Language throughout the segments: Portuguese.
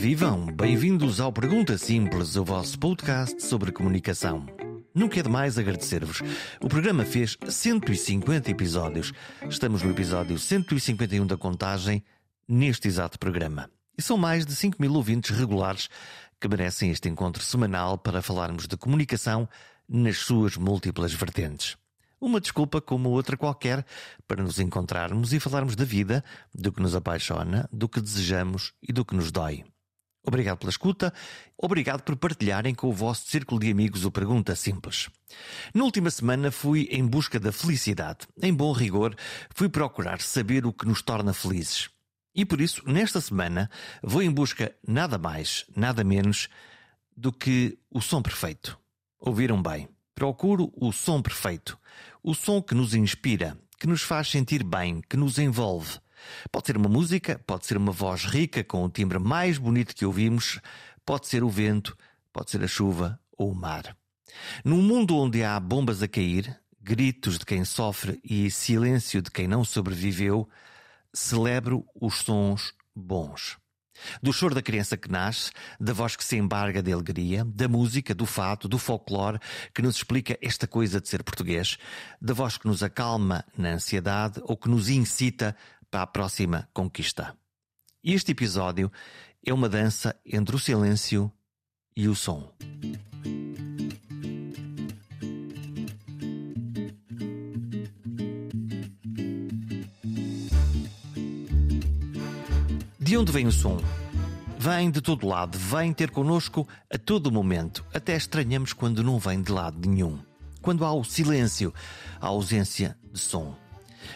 vivam! Bem-vindos ao Pergunta Simples, o vosso podcast sobre comunicação. Nunca é demais agradecer-vos. O programa fez 150 episódios. Estamos no episódio 151 da contagem, neste exato programa. E são mais de 5 mil ouvintes regulares que merecem este encontro semanal para falarmos de comunicação nas suas múltiplas vertentes. Uma desculpa como outra qualquer para nos encontrarmos e falarmos da vida, do que nos apaixona, do que desejamos e do que nos dói. Obrigado pela escuta, obrigado por partilharem com o vosso círculo de amigos o Pergunta Simples. Na última semana fui em busca da felicidade. Em bom rigor, fui procurar saber o que nos torna felizes. E por isso, nesta semana, vou em busca nada mais, nada menos do que o som perfeito. Ouviram bem? Procuro o som perfeito. O som que nos inspira, que nos faz sentir bem, que nos envolve. Pode ser uma música, pode ser uma voz rica com o timbre mais bonito que ouvimos, pode ser o vento, pode ser a chuva ou o mar. Num mundo onde há bombas a cair, gritos de quem sofre e silêncio de quem não sobreviveu, celebro os sons bons. Do choro da criança que nasce, da voz que se embarga de alegria, da música, do fato, do folclore que nos explica esta coisa de ser português, da voz que nos acalma na ansiedade ou que nos incita para a próxima conquista. Este episódio é uma dança entre o silêncio e o som. De onde vem o som? Vem de todo lado, vem ter connosco a todo momento. Até estranhamos quando não vem de lado nenhum. Quando há o silêncio, a ausência de som.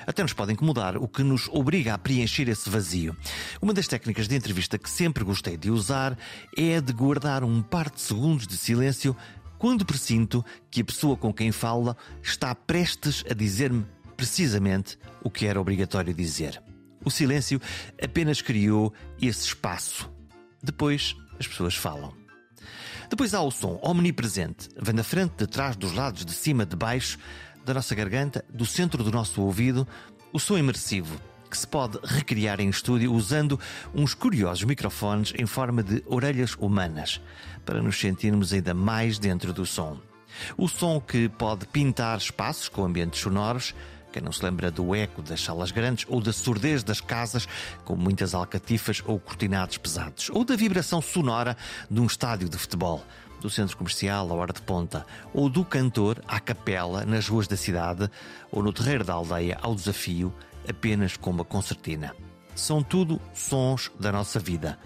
Até nos pode incomodar, o que nos obriga a preencher esse vazio. Uma das técnicas de entrevista que sempre gostei de usar é a de guardar um par de segundos de silêncio quando presinto que a pessoa com quem fala está prestes a dizer-me precisamente o que era obrigatório dizer. O silêncio apenas criou esse espaço. Depois as pessoas falam. Depois há o som omnipresente, vem da frente, de trás, dos lados, de cima, de baixo, da nossa garganta, do centro do nosso ouvido, o som imersivo, que se pode recriar em estúdio usando uns curiosos microfones em forma de orelhas humanas, para nos sentirmos ainda mais dentro do som. O som que pode pintar espaços com ambientes sonoros, quem não se lembra do eco das salas grandes ou da surdez das casas com muitas alcatifas ou cortinados pesados, ou da vibração sonora de um estádio de futebol, do centro comercial à hora de ponta, ou do cantor à capela nas ruas da cidade ou no terreiro da aldeia ao desafio, apenas com uma concertina. São tudo sons da nossa vida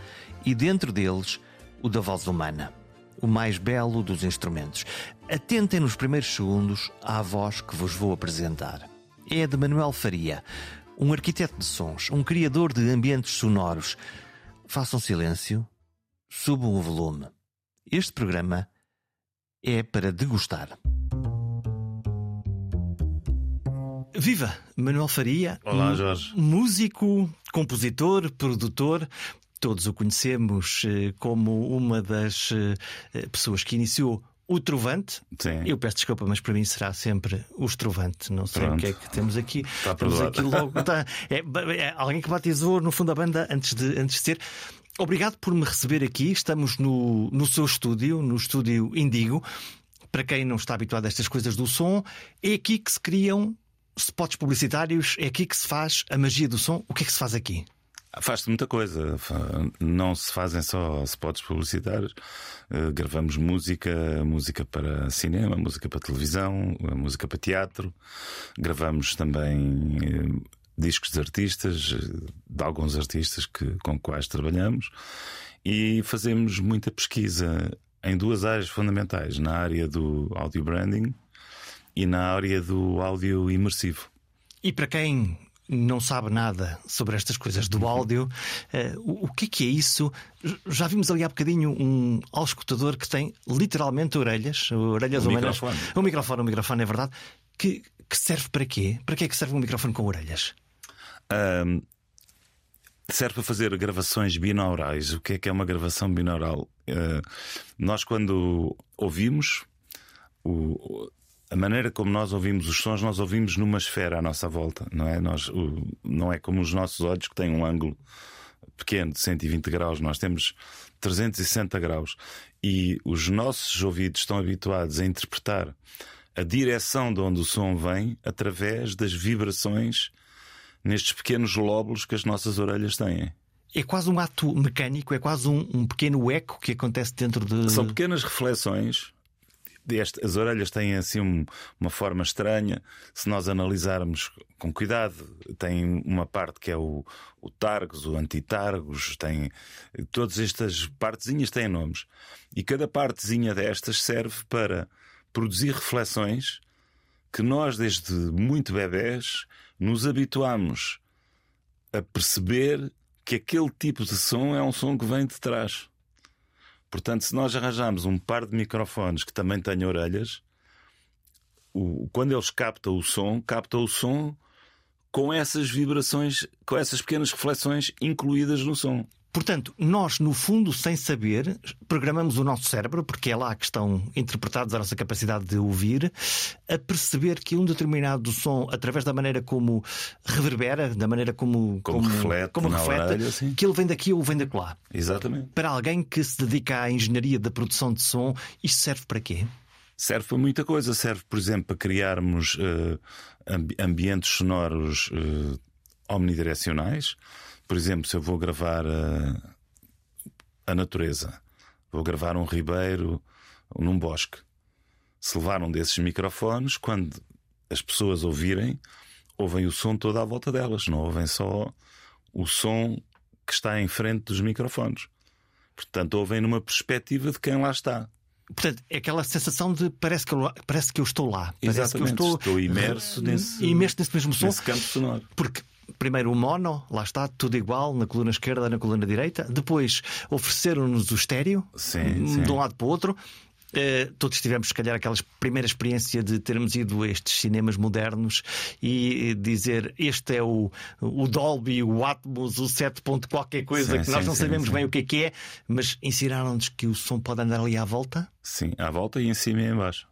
e dentro deles o da voz humana o mais belo dos instrumentos. Atentem nos primeiros segundos à voz que vos vou apresentar é de Manuel Faria, um arquiteto de sons, um criador de ambientes sonoros. Façam silêncio, subam o volume. Este programa é para degustar. Viva! Manuel Faria. Olá, Jorge. Músico, compositor, produtor. Todos o conhecemos eh, como uma das eh, pessoas que iniciou o Trovante. Sim. Eu peço desculpa, mas para mim será sempre o Estrovante. Não sei Pronto. o que é que temos aqui. Está temos aqui logo. Tá, é, é alguém que batizou no fundo da banda antes de, antes de ser. Obrigado por me receber aqui. Estamos no, no seu estúdio, no estúdio Indigo. Para quem não está habituado a estas coisas do som, é aqui que se criam spots publicitários, é aqui que se faz a magia do som. O que é que se faz aqui? Faz-se muita coisa. Não se fazem só spots publicitários. Eh, Gravamos música, música para cinema, música para televisão, eh, música para teatro. Gravamos também eh, discos de artistas, eh, de alguns artistas que, com quais trabalhamos. E fazemos muita pesquisa em duas áreas fundamentais: na área do audio branding e na área do áudio imersivo. E para quem não sabe nada sobre estas coisas do áudio, eh, o, o que é que é isso? Já vimos ali há bocadinho um auscultador que tem literalmente orelhas, orelhas Um humanas. microfone. Um microfone, um microfone, é verdade. Que, que serve para quê? Para que é que serve um microfone com orelhas? Ahm, serve para fazer gravações binaurais. O que é que é uma gravação binaural? Ah, nós, quando ouvimos, o- a maneira como nós ouvimos os sons, nós ouvimos numa esfera à nossa volta, não é? Nós, o- não é como os nossos olhos que têm um ângulo pequeno de 120 graus, nós temos 360 graus e os nossos ouvidos estão habituados a interpretar a direção de onde o som vem através das vibrações nestes pequenos lóbulos que as nossas orelhas têm. É quase um ato mecânico, é quase um, um pequeno eco que acontece dentro de. São pequenas reflexões as orelhas têm assim um, uma forma estranha. Se nós analisarmos com cuidado, tem uma parte que é o, o targus, o antitargus, tem todas estas partezinhas têm nomes. E cada partezinha destas serve para produzir reflexões que nós, desde muito bebés, nos habituamos a perceber que aquele tipo de som é um som que vem de trás. Portanto, se nós arranjarmos um par de microfones que também tenham orelhas, o, quando eles captam o som, captam o som com essas vibrações, com essas pequenas reflexões incluídas no som. Portanto, nós, no fundo, sem saber, programamos o nosso cérebro, porque é lá que estão interpretados a nossa capacidade de ouvir, a perceber que um determinado som, através da maneira como reverbera, da maneira como, como, como reflete, como reflete orelha, que ele vem daqui ou vem de lá. Exatamente. Para alguém que se dedica à engenharia da produção de som, isto serve para quê? Serve para muita coisa. Serve, por exemplo, para criarmos uh, ambientes sonoros uh, omnidirecionais por exemplo, se eu vou gravar a, a natureza, vou gravar um ribeiro num bosque, se levar um desses microfones, quando as pessoas ouvirem, ouvem o som todo à volta delas, não ouvem só o som que está em frente dos microfones. Portanto, ouvem numa perspectiva de quem lá está. Portanto, é aquela sensação de parece que eu, parece que eu estou lá. Parece que eu estou, estou imerso, nesse, imerso nesse mesmo som. Nesse campo sonoro. Porque primeiro o mono, lá está, tudo igual, na coluna esquerda, na coluna direita. Depois ofereceram-nos o estéreo, sim, sim. de um lado para o outro. Uh, todos tivemos, se calhar, aquela primeira experiência de termos ido a estes cinemas modernos e dizer este é o, o Dolby, o Atmos, o 7. qualquer coisa sim, que nós sim, não sabemos bem o que é que é, mas ensinaram-nos que o som pode andar ali à volta. Sim, à volta e em cima e em baixo.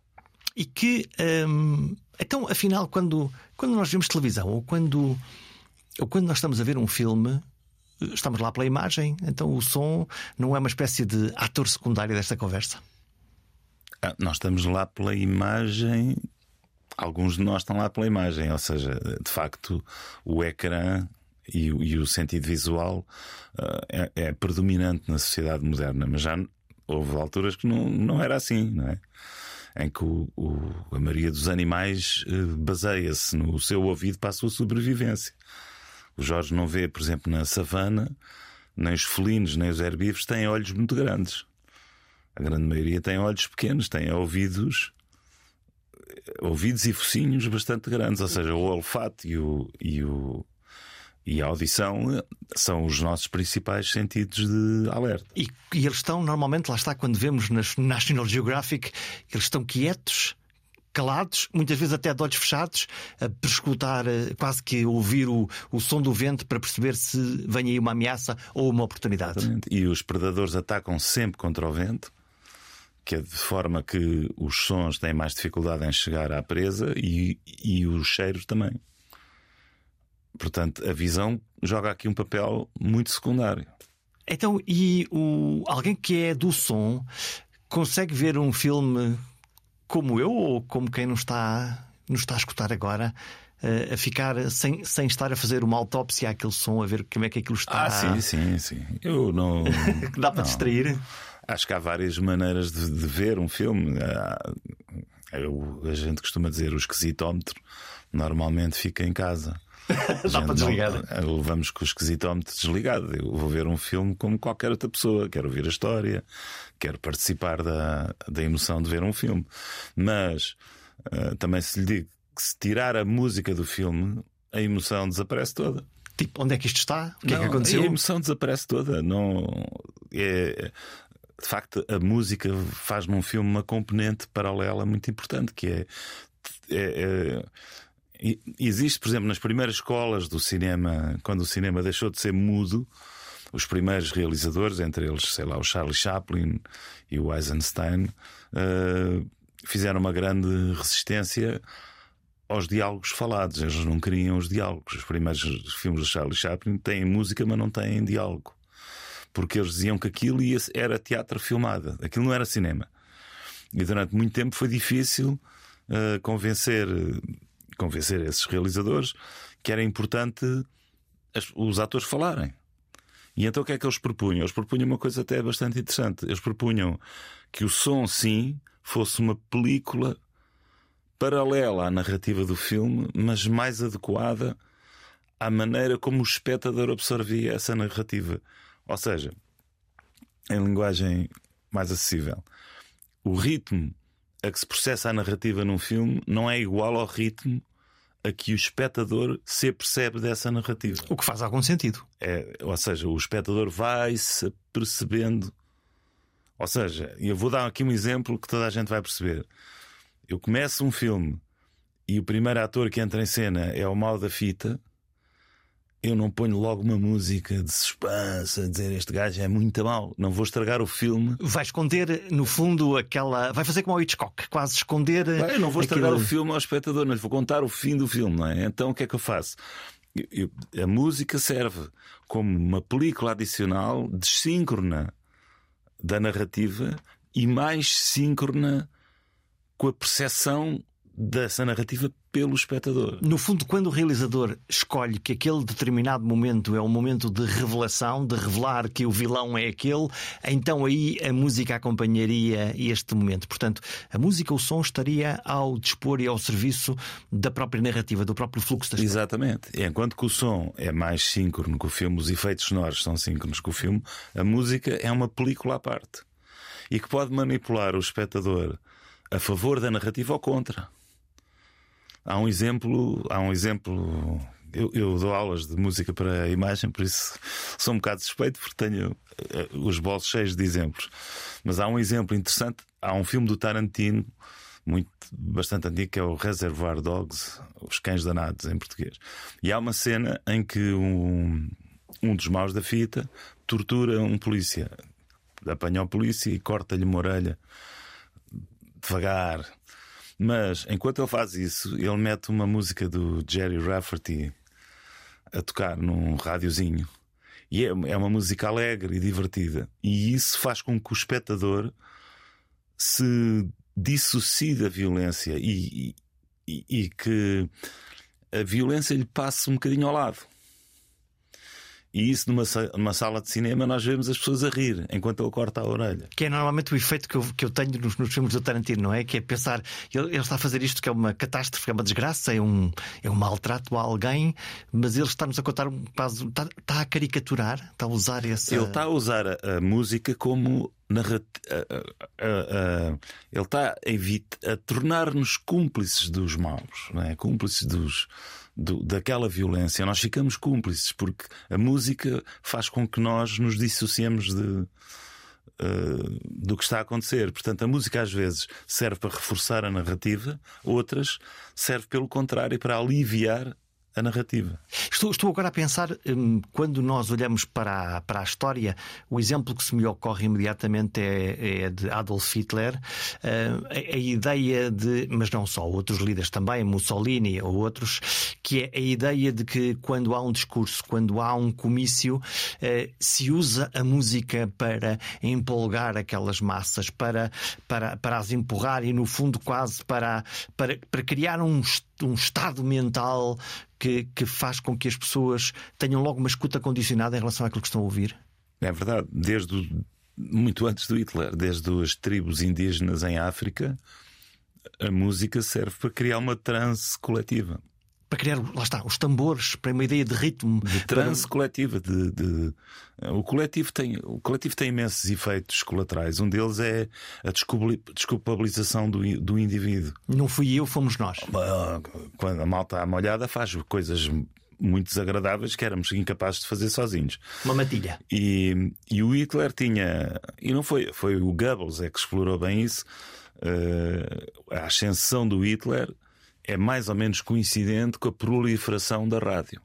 E que, um, então, afinal, quando, quando nós vemos televisão ou quando quando nós estamos a ver um filme, estamos lá pela imagem, então o som não é uma espécie de ator secundário desta conversa. Ah, nós estamos lá pela imagem. Alguns de nós estão lá pela imagem, ou seja, de facto, o ecrã e, e o sentido visual uh, é, é, predominante na sociedade moderna, mas já houve alturas que não, não era assim, não é? Em que o, o, a maioria dos animais uh, baseia-se no seu ouvido para a sua sobrevivência. O Jorge não vê, por exemplo, na savana, nem os felinos, nem os herbívoros têm olhos muito grandes. A grande maioria tem olhos pequenos, tem ouvidos ouvidos e focinhos bastante grandes, ou seja, o olfato e, o, e, o, e a audição são os nossos principais sentidos de alerta. E, e eles estão, normalmente, lá está, quando vemos nas National Geographic, eles estão quietos calados, muitas vezes até de olhos fechados, a prescutar, eh, quase que ouvir o, o som do vento para perceber se vem aí uma ameaça ou uma oportunidade. Exatamente. E os predadores atacam sempre contra o vento, que é de forma que os sons têm mais dificuldade em chegar à presa e, e os cheiros também. Portanto, a visão joga aqui um papel muito secundário. Então, e o, alguém que é do som consegue ver um filme como eu ou como quem nos está, nos está a escutar agora, uh, a ficar sem, sem estar a fazer uma autópsia àquele som, a ver como é que aquilo está. Ah, sim, sim, sim. Eu não. Dá para não. distrair? Acho que há várias maneiras de, de ver um filme. Eu, a gente costuma dizer o esquisitómetro normalmente fica em casa. Dá para desligar. Não, levamos com o esquisitómetro desligado. Eu vou ver um filme como qualquer outra pessoa. Quero ouvir a história, quero participar da, da emoção de ver um filme. Mas uh, também se lhe digo que se tirar a música do filme, a emoção desaparece toda. Tipo, onde é que isto está? O que não, é que aconteceu? A emoção desaparece toda. Não é, de facto, a música faz num filme uma componente paralela muito importante, que é, é, é Existe, por exemplo, nas primeiras escolas do cinema, quando o cinema deixou de ser mudo, os primeiros realizadores, entre eles, sei lá, o Charlie Chaplin e o Eisenstein, uh, fizeram uma grande resistência aos diálogos falados. Eles não queriam os diálogos. Os primeiros filmes do Charlie Chaplin têm música, mas não têm diálogo. porque eles diziam que aquilo ia, era teatro filmado, aquilo não era cinema. E durante muito tempo foi difícil uh, convencer, convencer esses realizadores que era importante as, os atores falarem. E então o que é que eles propunham? Eles propunham uma coisa até bastante interessante. Eles propunham que o som, sim, fosse uma película paralela à narrativa do filme, mas mais adequada à maneira como o espectador absorvia essa narrativa. Ou seja, em linguagem mais acessível, o ritmo a que se processa a narrativa num filme não é igual ao ritmo a que o espectador se percebe dessa narrativa. O que faz algum sentido. É, ou seja, o espectador vai se percebendo. Ou seja, eu vou dar aqui um exemplo que toda a gente vai perceber. Eu começo um filme e o primeiro ator que entra em cena é o mal da fita eu não ponho logo uma música de suspense a dizer este gajo é muito mal, não vou estragar o filme. Vai esconder, no fundo, aquela. Vai fazer como o Hitchcock, quase esconder. Bem, eu não vou estragar aquilo... o filme ao espectador, não lhe vou contar o fim do filme, não é? Então o que é que eu faço? Eu, eu, a música serve como uma película adicional desíncrona da narrativa e mais síncrona com a percepção dessa narrativa pelo espectador. No fundo, quando o realizador escolhe que aquele determinado momento é um momento de revelação, de revelar que o vilão é aquele, então aí a música acompanharia este momento. Portanto, a música, o som estaria ao dispor e ao serviço da própria narrativa, do próprio fluxo da história. Exatamente. Enquanto que o som é mais síncrono que o filme, os efeitos sonoros são síncronos com o filme, a música é uma película à parte e que pode manipular o espectador a favor da narrativa ou contra. Há um exemplo, há um exemplo. Eu, eu, dou aulas de música para a imagem, por isso sou um bocado suspeito, porque tenho uh, os bolsos cheios de exemplos. Mas há um exemplo interessante. Há um filme do Tarantino, muito, bastante antigo, que é o Reservoir Dogs, Os Cães Danados, em português. E há uma cena em que um, um dos maus da fita tortura um polícia. Apanha o polícia e corta-lhe uma orelha devagar mas enquanto ele faz isso, ele mete uma música do Jerry Rafferty a tocar num rádiozinho. E é, é uma música alegre e divertida. E isso faz com que o espectador se dissocie da violência e, e, e que a violência lhe passe um bocadinho ao lado. E isso numa, numa sala de cinema nós vemos as pessoas a rir enquanto ele corta a orelha. Que é normalmente o efeito que eu, que eu tenho nos, nos filmes do Tarantino, não é? Que é pensar, ele, ele, está a fazer isto que é uma catástrofe, é uma desgraça, é um, é um maltrato a alguém, mas ele está-nos a contar um caso, está, está, a caricaturar, está a usar esse. Ele está a usar a, a música como. Ele está a, a tornar-nos cúmplices dos maus, é? cúmplices dos do, daquela violência, nós ficamos cúmplices, porque a música faz com que nós nos dissociemos de, Uh, do que está a acontecer. Portanto, a música às vezes serve para reforçar a narrativa, outras serve pelo contrário para aliviar a narrativa. Estou, estou agora a pensar, hum, quando nós olhamos para a, para a história, o exemplo que se me ocorre imediatamente é, é de Adolf Hitler. Uh, a, a, ideia de, mas não só, outros líderes também, Mussolini ou outros, que é a ideia de que quando há um discurso, quando há um comício, uh, se usa a música para empolgar aquelas massas, para, para, para as empurrar e, no fundo, quase para, para, para criar um um estado mental que, que faz com que as pessoas tenham logo uma escuta condicionada em relação àquilo que estão a ouvir? É verdade. Desde o, muito antes do Hitler, desde as tribos indígenas em África, a música serve para criar uma transe coletiva para criar, lá está, os tambores, para uma ideia de ritmo. De transe para... coletiva. De, de, O, coletivo tem, o coletivo tem imensos efeitos colaterais. Um deles é a desculpabilização do, do indivíduo. Não fui eu, fomos nós. Quando a malta à molhada faz coisas muito desagradáveis que éramos incapazes de fazer sozinhos. Uma matilha. E, e o Hitler tinha. E não foi, foi o Goebbels é que explorou bem isso. Uh, a ascensão do Hitler é mais ou menos coincidente com a proliferação da rádio.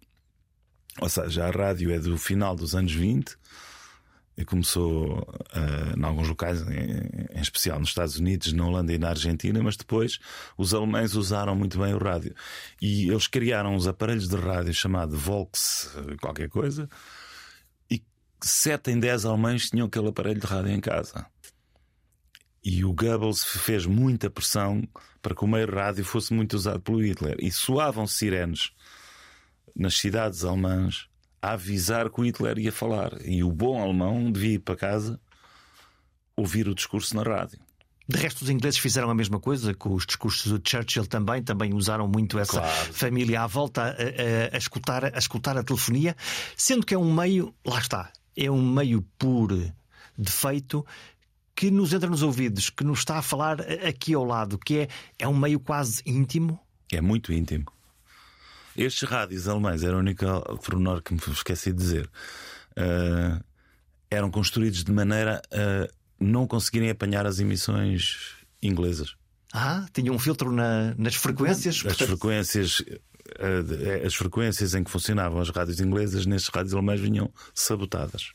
Ou seja, a rádio é do final dos anos 20 e começou uh, em alguns locais, em, em, especial nos Estados Unidos, na Holanda e na Argentina, mas depois os alemães usaram muito bem o rádio. E eles criaram uns aparelhos de rádio chamado Volks, qualquer coisa, e sete em dez alemães tinham aquele aparelho de rádio em casa. E o Goebbels fez muita pressão para que o meio rádio fosse muito usado pelo Hitler. E soavam sirenes nas cidades alemãs a avisar que o Hitler ia falar. E o bom alemão devia ir para casa ouvir o discurso na rádio. De resto, os ingleses fizeram a mesma coisa com os discursos do Churchill também, também usaram muito essa Claro. família à volta a, a- a escutar, a escutar a telefonia, sendo que é um meio, lá está, é um meio por defeito que nos entra nos ouvidos, que nos está a falar aqui ao lado, que é, é um meio quase íntimo. É muito íntimo. Estes rádios alemães, era o único pormenor que me esqueci de dizer, ah, eram construídos de maneira a não conseguirem apanhar as emissões inglesas. Ah, tinha um filtro na- nas frequências. As portanto- frequências, ah, as frequências em que funcionavam as rádios inglesas nestes rádios alemães vinham sabotadas.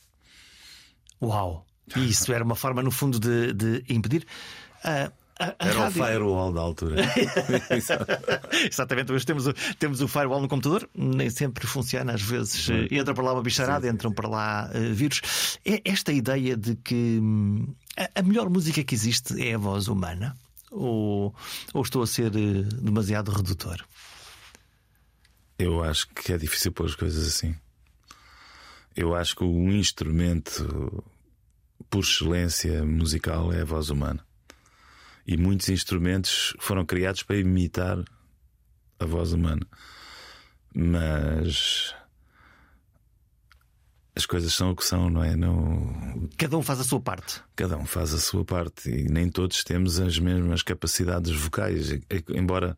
Uau! E isso era uma forma, no fundo, de, de impedir. Ah, a, a Era rádio- o firewall da altura. Exatamente, hoje temos o, temos o firewall no computador, nem sempre funciona, às vezes eh, entra para lá uma bicharada, entram para lá eh, vírus. É esta ideia de que hum, a, a melhor música que existe é a voz humana? Ou, ou estou a ser eh, demasiado redutor? Eu acho que é difícil pôr as coisas assim. Eu acho que o instrumento por excelência musical é a voz humana. E muitos instrumentos foram criados para imitar a voz humana. Mas as coisas são o que são, não é? Não... Cada um faz a sua parte. Cada um faz a sua parte e nem todos temos as mesmas capacidades vocais. Embora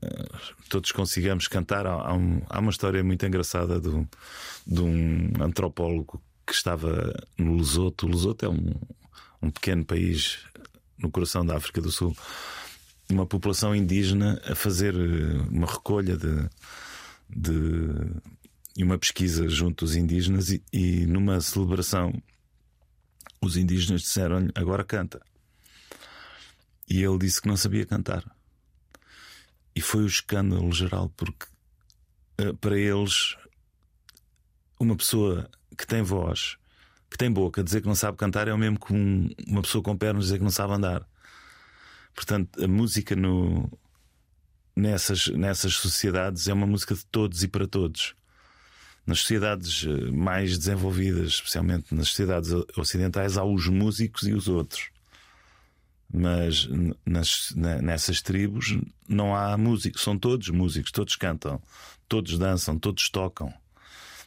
eh, todos consigamos cantar, há, um- uma história muito engraçada de um antropólogo que estava no Lesoto. O Lesoto é um, um pequeno país no coração da África do Sul. Uma população indígena a fazer eh, uma recolha de, de e uma pesquisa junto dos indígenas e, e numa celebração os indígenas disseram-lhe agora canta. E ele disse que não sabia cantar. E foi o escândalo geral, porque eh, para eles, uma pessoa que tem voz, que tem boca, dizer que não sabe cantar é o mesmo que um- uma pessoa com pernas dizer que não sabe andar. Portanto, a música no, nessas, nessas sociedades é uma música de todos e para todos. Nas sociedades eh, mais desenvolvidas, especialmente nas sociedades ocidentais, há os músicos e os outros. Mas nas, na- nessas tribos não há músicos, são todos músicos, todos cantam, todos dançam, todos tocam.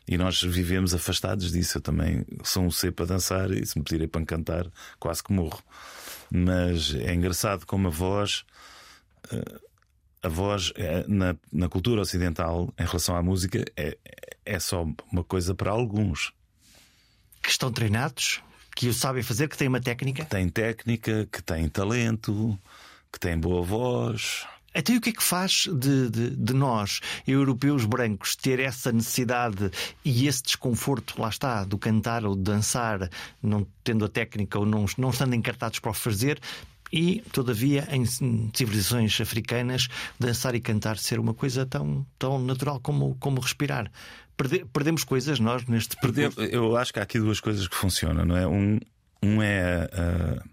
E nós vivemos afastados disso. Eu também sou um C para dançar e se me pedirem para cantar, quase que morro. Mas é engraçado como a voz a voz é, na, na cultura ocidental em relação à música é, é só uma coisa para alguns. Que estão treinados, que o sabem fazer, que têm uma técnica. Tem técnica, que tem talento, que tem boa voz. Até o que é que faz de, de, de nós, europeus brancos, ter essa necessidade e esse desconforto, lá está, do cantar ou de dançar, não tendo a técnica ou não, não estando encartados para o fazer, e, todavia, em civilizações africanas, dançar e cantar ser uma coisa tão, tão natural como, como respirar. Perde- perdemos coisas nós neste percurso. Eu acho que há aqui duas coisas que funcionam, não é? Um, um é ah,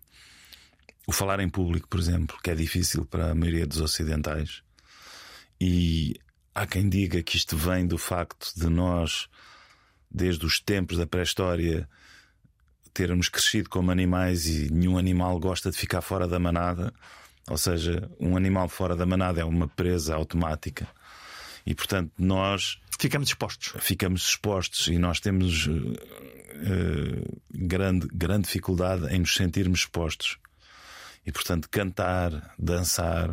o falar em público, por exemplo, que é difícil para a maioria dos ocidentais. E há quem diga que isto vem do facto de nós, desde os tempos da pré-história, termos crescido como animais e nenhum animal gosta de ficar fora da manada. Ou seja, um animal fora da manada é uma presa automática. E portanto, nós Ficamos expostos. ficamos expostos e nós temos eh, grande, grande dificuldade em nos sentirmos expostos. E portanto, cantar, dançar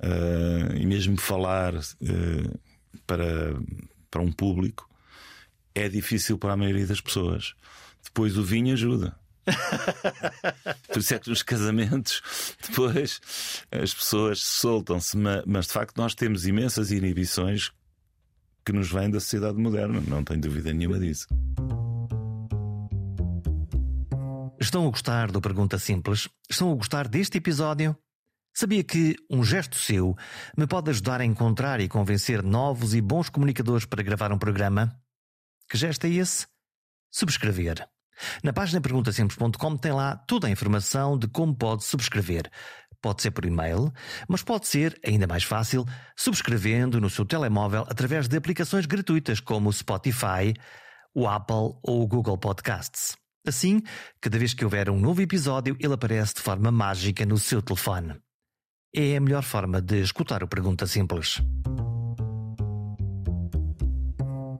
eh, e mesmo falar eh, para, para um público é difícil para a maioria das pessoas. Depois o vinho ajuda. Por isso é que nos casamentos depois as pessoas soltam-se, ma- mas de facto nós temos imensas inibições que nos vêm da sociedade moderna, não tenho dúvida nenhuma disso. Estão a gostar do Pergunta Simples? Estão a gostar deste episódio? Sabia que um gesto seu me pode ajudar a encontrar e convencer novos e bons comunicadores para gravar um programa? Que gesto é esse? subscrever. Na página perguntasemples.com tem lá toda a informação de como pode subscrever. Pode ser por e-mail, mas pode ser, ainda mais fácil, subscrevendo no seu telemóvel através de aplicações gratuitas como o Spotify, o Apple ou o Google Podcasts. Assim, cada vez que houver um novo episódio, ele aparece de forma mágica no seu telefone. É a melhor forma de escutar o Pergunta Simples.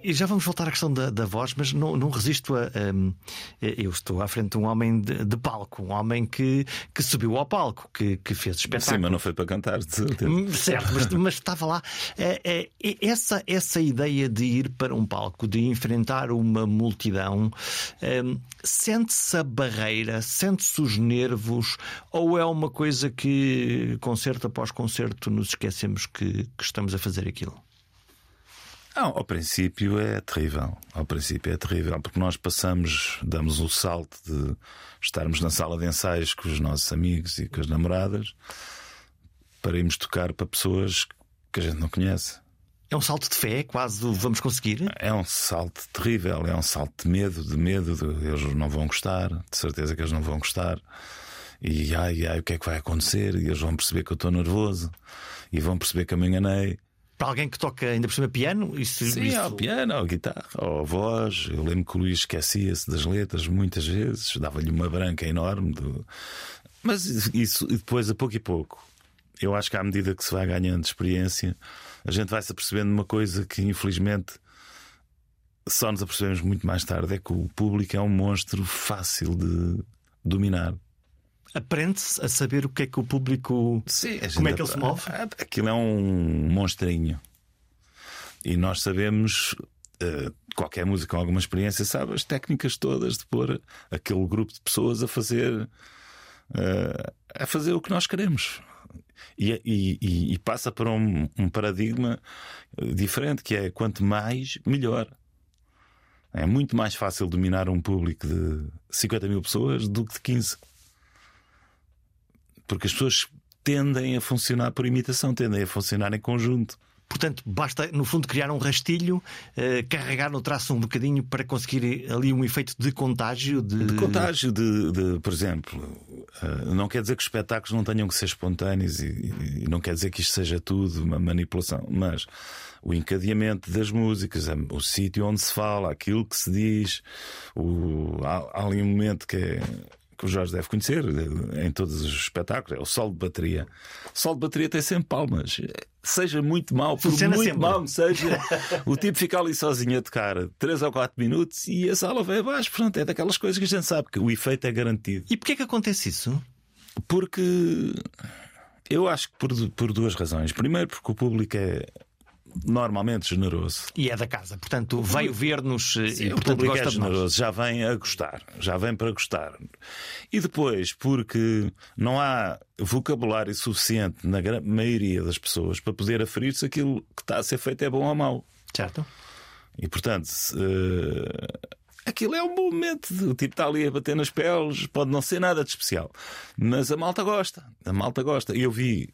E já vamos voltar à questão da, da voz, mas não, não resisto a, a, Eu estou à frente de um homem de, de, palco, um homem que, que subiu ao palco, que, que fez espetáculo. Sim, mas não foi para cantar, de certeza. Hum, certo, mas, mas estava lá. É, é, essa, essa ideia de ir para um palco, de enfrentar uma multidão, é, sente-se a barreira, sente-se os nervos, ou é uma coisa que, concerto após concerto, nos esquecemos que, que estamos a fazer aquilo? Não, ao princípio é terrível. Ao princípio é terrível, porque nós passamos, damos o salto de estarmos na sala de ensaios com os nossos amigos e com as namoradas para irmos tocar para pessoas que a gente não conhece. É um salto de fé, quase vamos conseguir? É um salto terrível, é um salto de medo, de medo, de eles não vão gostar, de certeza que eles não vão gostar. E ai, ai, o que é que vai acontecer? E eles vão perceber que eu estou nervoso e vão perceber que eu me enganei para alguém que toca ainda por cima piano? Isso, Sim, isso... ao piano, ao guitarra, ou voz. Eu lembro que o Luís esquecia-se das letras muitas vezes, dava-lhe uma branca enorme. Do... Mas isso, e depois, a pouco e pouco, eu acho que à medida que se vai ganhando experiência, a gente vai se apercebendo de uma coisa que infelizmente só nos apercebemos muito mais tarde: é que o público é um monstro fácil de dominar aprende-se a saber o que é que o público. Sim, como é que ele se move? Aquilo é um monstrinho. E nós sabemos. Uh, qualquer música com alguma experiência sabe as técnicas todas de pôr aquele grupo de pessoas a fazer uh, a fazer o que nós queremos e, e, e passa para um, um, paradigma eh, diferente que é quanto mais melhor é muito mais fácil dominar um público de 50 mil pessoas do que de 15 porque as pessoas tendem a funcionar por imitação, tendem a funcionar em conjunto. Portanto, basta, no fundo, criar um rastilho, eh, carregar no traço um bocadinho para conseguir ali um efeito de contágio. De, de contágio, de, de, por exemplo, uh, não quer dizer que os espetáculos não tenham que ser espontâneos e, e, não quer dizer que isto seja tudo uma manipulação, mas o encadeamento das músicas, o sítio onde se fala, aquilo que se diz, o, há, há ali um momento que é que o Jorge deve conhecer em todos os espetáculos, é o sol de bateria. O sol de bateria tem sempre palmas. Seja muito mal, por Funciona muito mal seja, o tipo fica ali sozinho a tocar 3 ou 4 minutos e a sala vai abaixo. Portanto, é daquelas coisas que a gente sabe que o efeito é garantido. E porquê é que acontece isso? Porque eu acho que por, por duas razões. Primeiro, porque o público é normalmente generoso. E é da casa, portanto veio ver-nos e eh, portanto gosta é generoso, já vem a gostar, já vem para gostar. E depois, porque não há vocabulário suficiente na maioria das pessoas para poder aferir se aquilo que está a ser feito é bom ou mau. Certo. E portanto, uh, aquilo é um bom momento. O tipo está ali a bater nas peles, pode não ser nada de especial. Mas a malta gosta. A malta gosta. Eu vi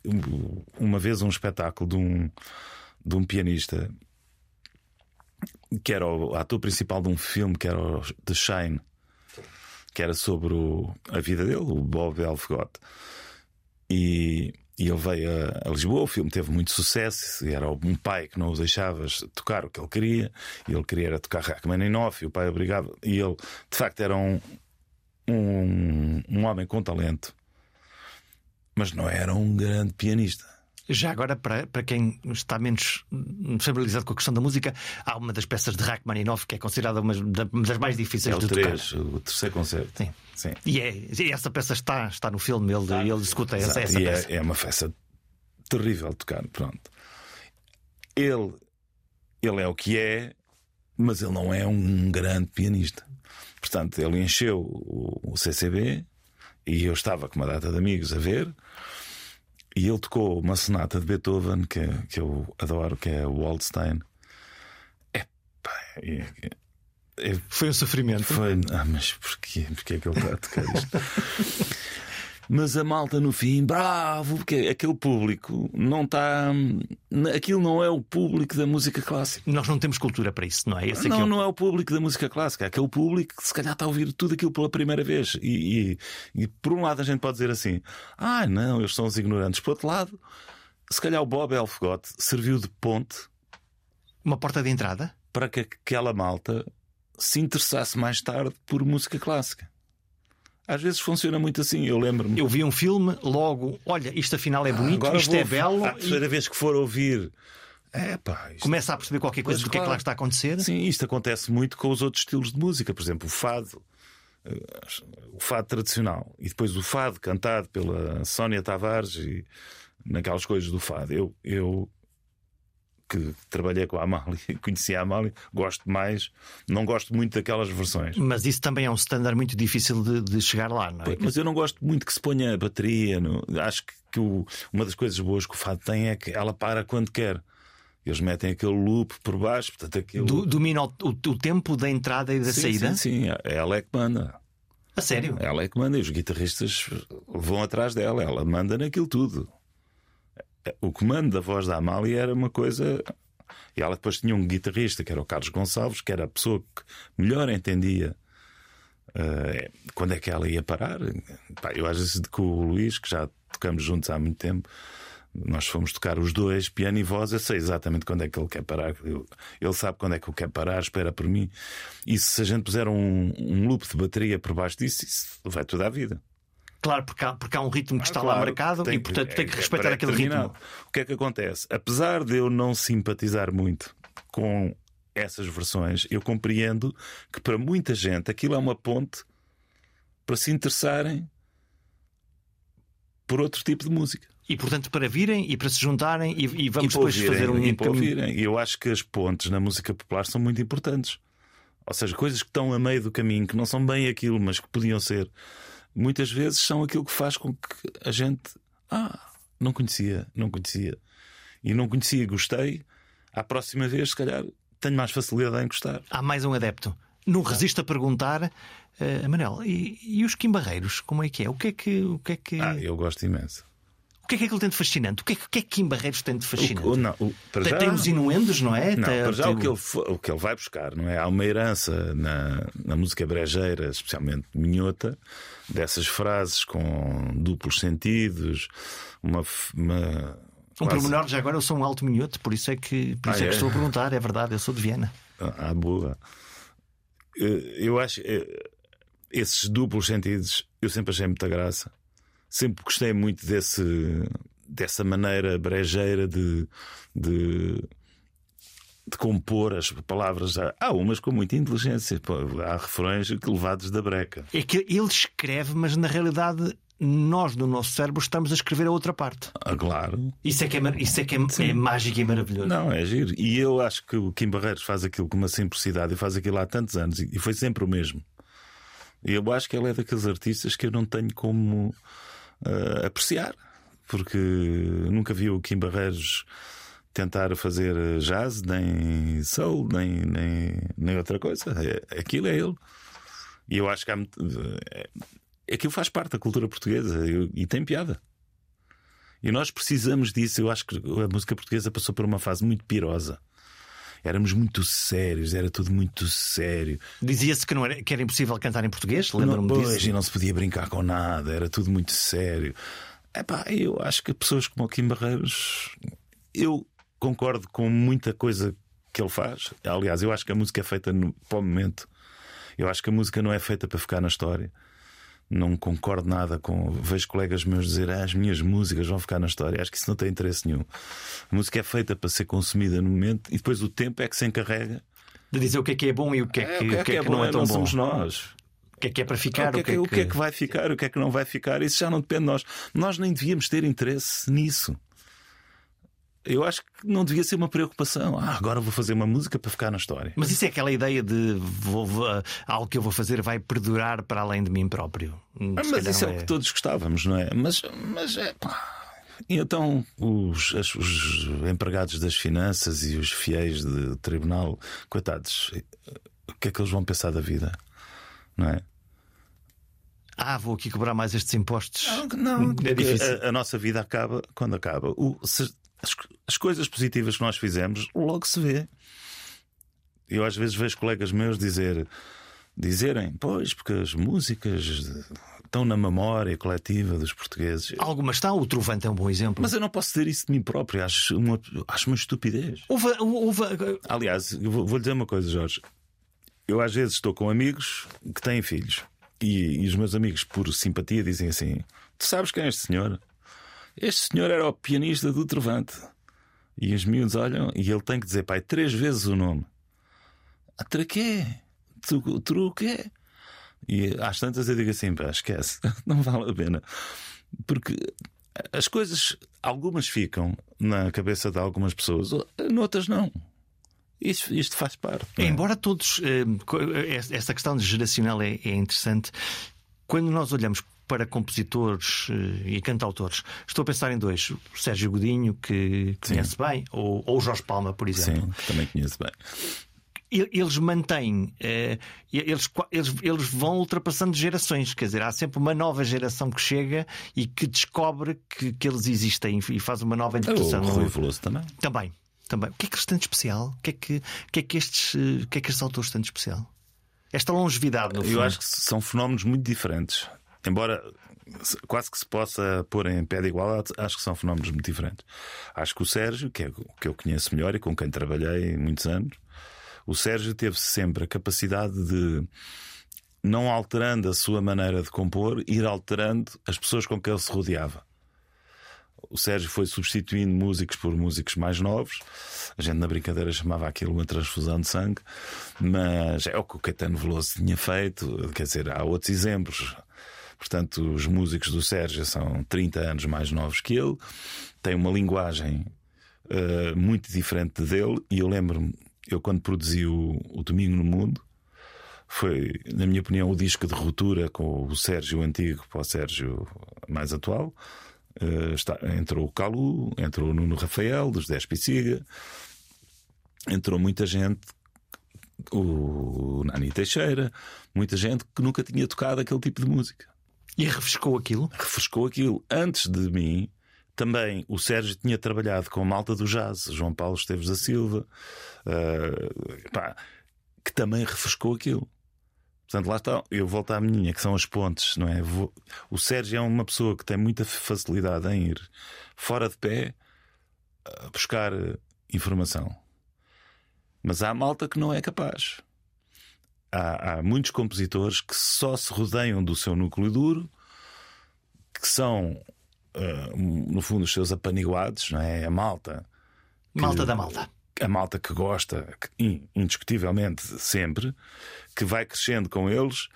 uma vez um espetáculo de um de um pianista que era o ator principal de um filme que era o The Shine, que era sobre o, a vida dele, o Bob Elfgott. E, e ele veio a, a, Lisboa, o filme teve muito sucesso, e era um pai que não o deixava tocar o que ele queria, e ele queria era tocar Rachmaninoff, e o pai obrigava, e ele de facto era um, um, um homem com talento, mas não era um grande pianista. Já agora, para, para quem está menos familiarizado com a questão da música, há uma das peças de Rachmaninoff que é considerada uma das mais difíceis é de tocar. O terceiro concerto. Sim. Sim. E, é, e essa peça está, está no filme, ele, ele discuta essa, essa e é, peça. É, é uma peça terrível de tocar. Pronto. Ele, ele é o que é, mas ele não é um grande pianista. Portanto, ele encheu o, o CCB e eu estava com uma data de amigos a ver. E ele tocou uma sonata de Beethoven que, que eu adoro, que é o Waldstein. É, é, é, foi um sofrimento. Foi, ah, mas porquê? Porquê é que ele está a tocar isto? Mas a malta no fim, bravo, porque aquele público não está. Aquilo não é o público da música clássica. Nós não temos cultura para isso, não é? Esse não, é o... não é o público da música clássica. É aquele público que se calhar está a ouvir tudo aquilo pela primeira vez. E, e, e por um lado a gente pode dizer assim: ah, não, eles são os ignorantes. Por outro lado, se calhar o Bob Elfgott serviu de ponte. Uma porta de entrada? Para que aquela malta se interessasse mais tarde por música clássica. Às vezes funciona muito assim, eu lembro-me. Eu vi um filme, logo, olha, isto afinal é bonito, ah, isto é belo. A terceira e... vez que for ouvir. É, pá, isto... Começa a perceber qualquer coisa do que é que lá está a acontecer. Sim, isto acontece muito com os outros estilos de música, por exemplo, o fado, eh, o fado tradicional, e depois o fado cantado pela Sónia Tavares e naquelas coisas do fado. Eu, eu que trabalhei com a Amália, conheci a Amália, gosto mais, não gosto muito daquelas versões. Mas isso também é um standard muito difícil de, de chegar lá, não é? Mas eu não gosto muito que se ponha a bateria. No... Acho que, que o... uma das coisas boas que o Fado tem é que ela para quando quer. Eles metem aquele loop por baixo, portanto aquilo... Do, domina o, o, o, tempo da entrada e da sim, saída? Sim, sim, é ela é que manda. A sério? Ela é que manda e os guitarristas vão atrás dela, ela manda naquilo tudo o comando da voz da Amália era uma coisa. E ela depois tinha um guitarrista, que era o Carlos Gonçalves, que era a pessoa que melhor entendia uh, quando é que ela ia parar. Pá, eu às vezes com o Luís, que já tocamos juntos há muito tempo, nós fomos tocar os dois, piano e voz. Eu sei exatamente quando é que ele quer parar. Ele sabe quando é que eu quero parar, espera por mim. E se a gente puser um, um loop de bateria por baixo disso, isso vai toda a vida. Claro, porque há, porque há um ritmo que ah, está claro, lá marcado e, portanto, é, tem que respeitar é, aquele ritmo. O que é que acontece? Apesar de eu não simpatizar muito com essas versões, eu compreendo que para muita gente aquilo é uma ponte para se interessarem por outro tipo de música. E portanto para virem e para se juntarem e, e vamos e depois ouvirem, fazer um e para ouvirem. Eu acho que as pontes na música popular são muito importantes. Ou seja, coisas que estão a meio do caminho, que não são bem aquilo, mas que podiam ser muitas vezes são aquilo que faz com que a gente. Ah, não conhecia, não conhecia. E não conhecia, gostei. À próxima vez, se calhar, tenho mais facilidade em gostar. Há mais um adepto. Não resisto a perguntar, uh, Manel, e, e os quimbarreiros, como é que é? O que é que. O que, é que... Ah, eu gosto imenso. O que é que aquilo tem de fascinante? O que é, o que, é que Kim Barreiros tem de fascinante? O, não, o, tem, já, tem os inuendos, não é? Não, tem, para já tem... o, que ele, o que ele vai buscar, não é? Há uma herança na, na música brejeira, especialmente minhota, dessas frases com duplos sentidos, uma. uma um quase... pormenor, já agora eu sou um alto minhoto, por isso é que, por isso ah, é, é que estou a perguntar, é verdade, eu sou de Viena. Ah, boa. Eu acho. Eh, esses duplos sentidos eu sempre achei muita graça sempre gostei muito desse, dessa maneira brejeira de, de, de compor as palavras. Há umas com muita inteligência, há refrões levados da breca. É que ele escreve, mas na realidade nós no nosso cérebro estamos a escrever a outra parte. Ah, claro. Isso é que, é, isso é, que é, é, mágico e maravilhoso. Não, é giro. E eu acho que o Kim Barreiros faz aquilo com uma simplicidade e faz aquilo há tantos anos e foi sempre o mesmo. E eu acho que ele é daqueles artistas que eu não tenho como uh, apreciar, porque nunca vi o Kim Barreiros tentar fazer jazz, nem soul, nem, nem, nem outra coisa. É, aquilo é ele. E eu acho que há é, aquilo faz parte da cultura portuguesa e, e tem piada. E nós precisamos disso. Eu acho que a música portuguesa passou por uma fase muito pirosa éramos muito sérios, era tudo muito sério. Dizia-se que, não era, que era impossível cantar em português, lembro-me disso. E não se podia brincar com nada, era tudo muito sério. Epá, eu acho que pessoas como o Kim Barreiros, eu concordo com muita coisa que ele faz. Aliás, eu acho que a música é feita no, para o momento. Eu acho que a música não é feita para ficar na história não concordo nada com. Vejo colegas meus dizer ah, as minhas músicas vão ficar na história. Acho que isso não tem interesse nenhum. A música é feita para ser consumida no momento e depois o tempo é que se encarrega de dizer o que é que é bom e o que é que, é, o que, é, que, é que não é, é tão não bom. somos nós. O que é que é para ficar? O que é que, o que, é que vai ficar? O que é que não vai ficar? Isso já não depende de nós. Nós nem devíamos ter interesse nisso eu acho que não devia ser uma preocupação. Ah, agora vou fazer uma música para ficar na história. Mas isso é aquela ideia de vou, vou, algo que eu vou fazer vai perdurar para além de mim próprio. Hum, ah, mas isso é, é, o que todos gostávamos, não é? Mas, mas é. E então os, os empregados das finanças e os fiéis de tribunal, coitados, o que é que eles vão pensar da vida? Não é? ah, vou aqui cobrar mais estes impostos. Não, é porque difícil. A, a nossa vida acaba quando acaba. O- se- as, as coisas positivas que nós fizemos, logo se vê. Eu às vezes vejo colegas meus dizer, dizerem, pois, porque as músicas estão na memória coletiva dos portugueses. Algumas estão, o Trovante é um bom exemplo. Mas eu não posso dizer isso de mim próprio, acho uma, acho uma estupidez. Houve, houve- Aliás, vou, vou lhe dizer uma coisa, Jorge. Eu às vezes estou com amigos que têm filhos e, e os meus amigos, por simpatia, dizem assim: Tu sabes quem é este senhor? Este senhor era o pianista do Trovante. E os miúdos olham e ele tem que dizer, pai, três vezes o nome. Ah, Tra quê? Tu, tu o quê? E às tantas eu digo assim, pá, esquece, não vale a pena. Porque as coisas, algumas ficam na cabeça de algumas pessoas, noutras não. Isto, isto faz parte. é? Embora todos. eh, co- eh, Esta questão geracional é, é interessante. Quando nós olhamos para compositores eh, e cantautores, estou a pensar em dois: o Sérgio Godinho, que conhece bem, ou, ou o Jorge Palma, por exemplo. Sim, que também conheço bem. Eles mantêm, eh, eles, eles, eles vão ultrapassando gerações, quer dizer, há sempre uma nova geração que chega e que descobre que, que eles existem e faz uma nova O interpretação. Rui Veloso também. Também, também. O que é que eles têm de especial? O que é que, o que, é que, estes, eh, o que é que estes autores têm de especial? Esta longevidade, no fundo. Eu acho que são fenómenos muito diferentes. Embora se- quase que se possa pôr em pé de igualdade, acho que são fenómenos muito diferentes. Acho que o Sérgio, que é o que eu conheço melhor e com quem trabalhei muitos anos, o Sérgio teve sempre a capacidade de, não alterando a sua maneira de compor, ir alterando as pessoas com que ele se rodeava. O Sérgio foi substituindo músicos por músicos mais novos. A gente na brincadeira chamava aquilo uma transfusão de sangue, mas é o que o Caetano Veloso tinha feito. Quer dizer, há outros exemplos. Portanto, os músicos do Sérgio são 30 anos mais novos que ele, têm uma linguagem eh, muito diferente dele. E eu lembro-me, eu quando produzi o, o Domingo no Mundo, foi, na minha opinião, o disco de ruptura com o Sérgio antigo para o Sérgio mais atual. Eh, está- entrou o Calu, entrou o Nuno Rafael, dos 10 Pisiga, entrou muita gente, o Nani Teixeira, muita gente que nunca tinha tocado aquele tipo de música. E refrescou aquilo. Refrescou aquilo. Antes de mim, também o Sérgio tinha trabalhado com a malta do jazz, João Paulo Esteves da Silva, eh, pá, que também refrescou aquilo. Portanto, lá está, eu volto à menina, que são as pontes, não é? Vou- O Sérgio é uma pessoa que tem muita facilidade em ir fora de pé a buscar eh, informação. Mas há malta que não é capaz. Há, há muitos compositores que só se rodeiam do seu núcleo duro, que são, eh, no fundo, os seus apaniguados, não é? A malta Malta da malta. a malta que gosta, que, in- indiscutivelmente sempre, que vai crescendo com eles,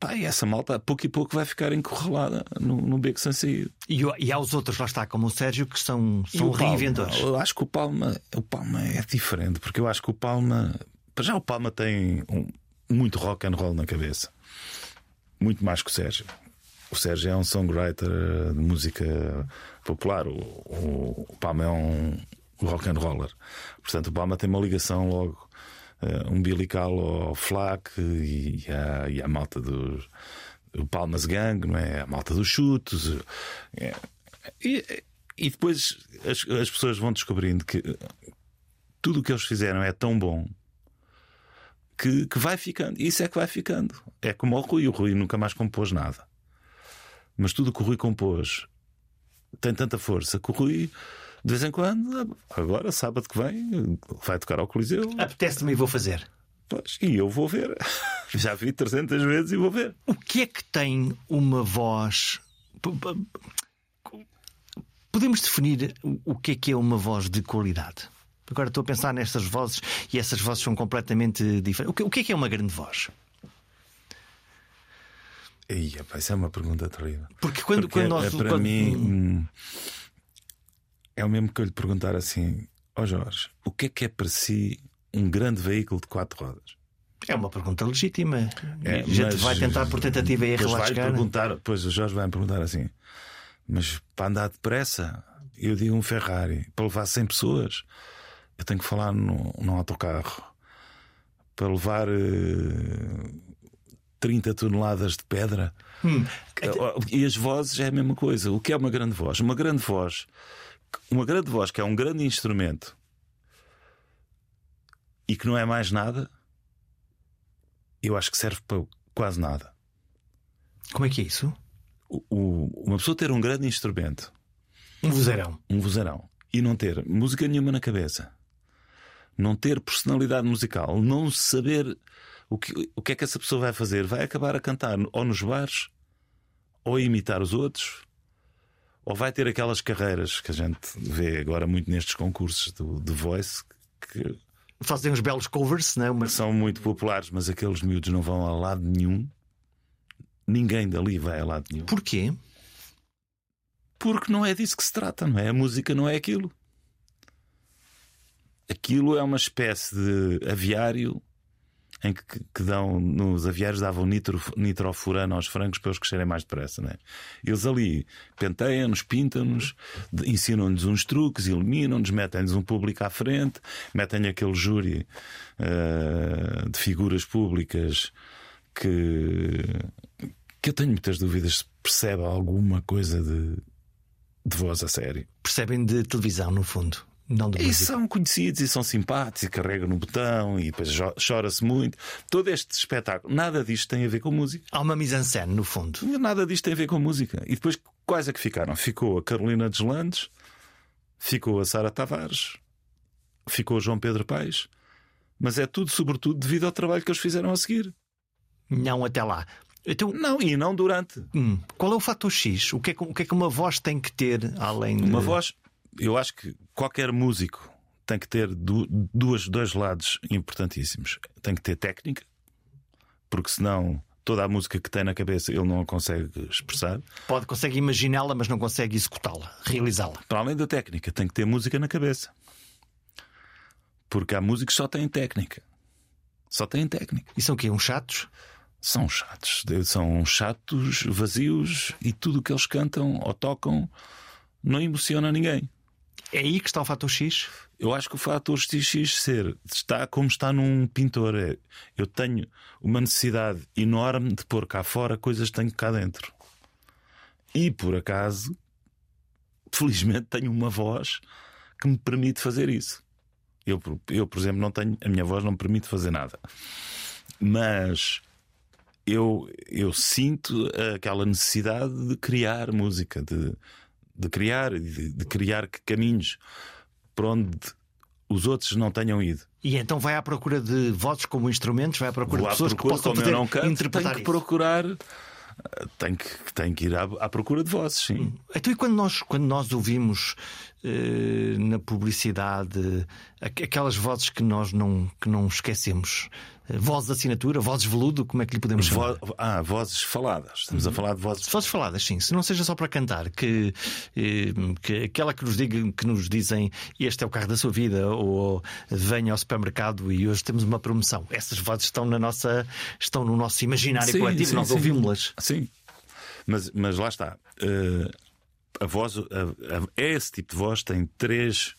pá, e essa malta a pouco e pouco vai ficar encurralada no, no beco sem saída. E, e há os outros, lá está, como o Sérgio, que são, são o Palma? reinventores. Eu acho que o Palma, o Palma é diferente, porque eu acho que o Palma, para já o Palma tem um- muito rock and roll na cabeça, muito mais que o Sérgio. O Sérgio é um songwriter de música popular, o, o, o Palma é um rock and roller. Portanto, o Palma tem uma ligação logo eh, umbilical ao Flac e, à, e à malta dos. O Palmas Gang, não é? A malta dos chutos. É, e, e depois as, as pessoas vão descobrindo que tudo o que eles fizeram é tão bom que, que vai ficando. Isso é que vai ficando. É como o Rui. O Rui nunca mais compôs nada. Mas tudo o que o Rui compôs tem tanta força que o Rui, de vez em quando, agora, sábado que vem, vai tocar ao Coliseu. Apetece-me e vou fazer. Pois, e eu vou ver. Já vi 300 vezes e vou ver. O que é que tem uma voz. Podemos definir o que é que é uma voz de qualidade? Agora estou a pensar nestas vozes e essas vozes são completamente diferentes. O que, o que é que é uma grande voz? Ia, pá, isso é uma pergunta terrível. Porque quando, Porque quando nós. é, para quando- mim hum, é o mesmo que eu lhe perguntar assim: Ó Jorge, o que é que é para si um grande veículo de quatro rodas? É uma pergunta legítima. É, a gente vai tentar por tentativa e erro lá chegar. perguntar, depois o Jorge vai me perguntar assim: Mas para andar depressa, eu digo um Ferrari, para levar 100 pessoas, eu tenho que falar num, num autocarro. Para levar eh, 30 toneladas de pedra. Hum. E as vozes é a mesma coisa. O que é uma grande voz? Uma grande voz, uma grande voz que é um grande instrumento e que não é mais nada, eu acho que serve para quase nada. Como é que é isso? O, o, uma pessoa ter um grande instrumento, Um vozeirão. um vozeirão, e não ter música nenhuma na cabeça, não ter personalidade musical, não saber o que, o que é que essa pessoa vai fazer, vai acabar a cantar ou nos bares, ou a imitar os outros, ou vai ter aquelas carreiras que a gente vê agora muito nestes concursos do, do Voice, que Fazem uns belos covers, né? Uma... são muito populares, mas aqueles miúdos não vão a lado nenhum. Ninguém dali vai a lado nenhum. Porquê? Porque não é disso que se trata, não é? A música não é aquilo. Aquilo é uma espécie de aviário em que, que dão, nos aviários davam nitro, nitrofurano aos frangos para eles crescerem mais depressa, não é? Eles ali penteiam-nos, pintam-nos, ensinam-nos uns truques, iluminam-nos, metem-nos um público à frente, metem aquele júri eh, de figuras públicas que, que eu tenho muitas dúvidas se percebe alguma coisa de, de voz a sério. Percebem de televisão, no fundo, não E são conhecidos e são simpáticos e carregam no botão e depois chora-se muito. Todo este espetáculo, nada disto tem a ver com música. Há uma mise-en-scène, no fundo. Nada disto tem a ver com música. E depois, quais é que ficaram? Ficou a Carolina Deslandes, ficou a Sara Tavares, ficou o João Pedro Paes, mas é tudo, sobretudo, devido ao trabalho que eles fizeram a seguir. Não até lá. Então, Não, e não durante. hum, qual é o fator X? O que é que, o que é que uma voz tem que ter além de. Uma voz, eu acho que qualquer músico tem que ter du- duas, dois lados importantíssimos. Tem que ter técnica, porque senão toda a música que tem na cabeça ele não a consegue expressar. Pode, consegue imaginá-la, mas não consegue executá-la, realizá-la. Para além da técnica, tem que ter música na cabeça. Porque há músicos que só têm técnica. Só têm técnica. E são o quê? Uns chatos? São chatos. São chatos, vazios e tudo o que eles cantam ou tocam não emociona ninguém. É aí que está o fator X? Eu acho que o fator XX ser está como está num pintor. É, eu tenho uma necessidade enorme de pôr cá fora coisas que tenho cá dentro. E por acaso, felizmente, tenho uma voz que me permite fazer isso. Eu, eu, por exemplo, não tenho. A minha voz não me permite fazer nada. Mas eu, eu sinto aquela necessidade de criar música, de, de criar, de, de criar caminhos para onde os outros não tenham ido. E então vai à procura de vozes como instrumentos, vai à procura Vou de pessoas procura, que possam como fazer, eu não canto, interpretar tenho que procurar. eh, Tenho que, tenho que ir à, à procura de vozes, sim. Então, e quando nós, quando nós ouvimos eh, na publicidade aqu- aquelas vozes que nós não, que não esquecemos, eh, vozes de assinatura, vozes veludo, como é que lhe podemos chamar? Vo- ah, vozes faladas. Estamos a falar de vozes. Vozes faladas, sim. Se não seja só para cantar, que, eh, que aquela que nos, diga, que nos dizem este é o carro da sua vida, ou venha ao supermercado e hoje temos uma promoção. Essas vozes estão, na nossa, estão no nosso imaginário Sim, coletivo, sim, nós ouvimos-las. Sim. Mas, mas lá está. A voz, a- a- esse tipo de voz tem três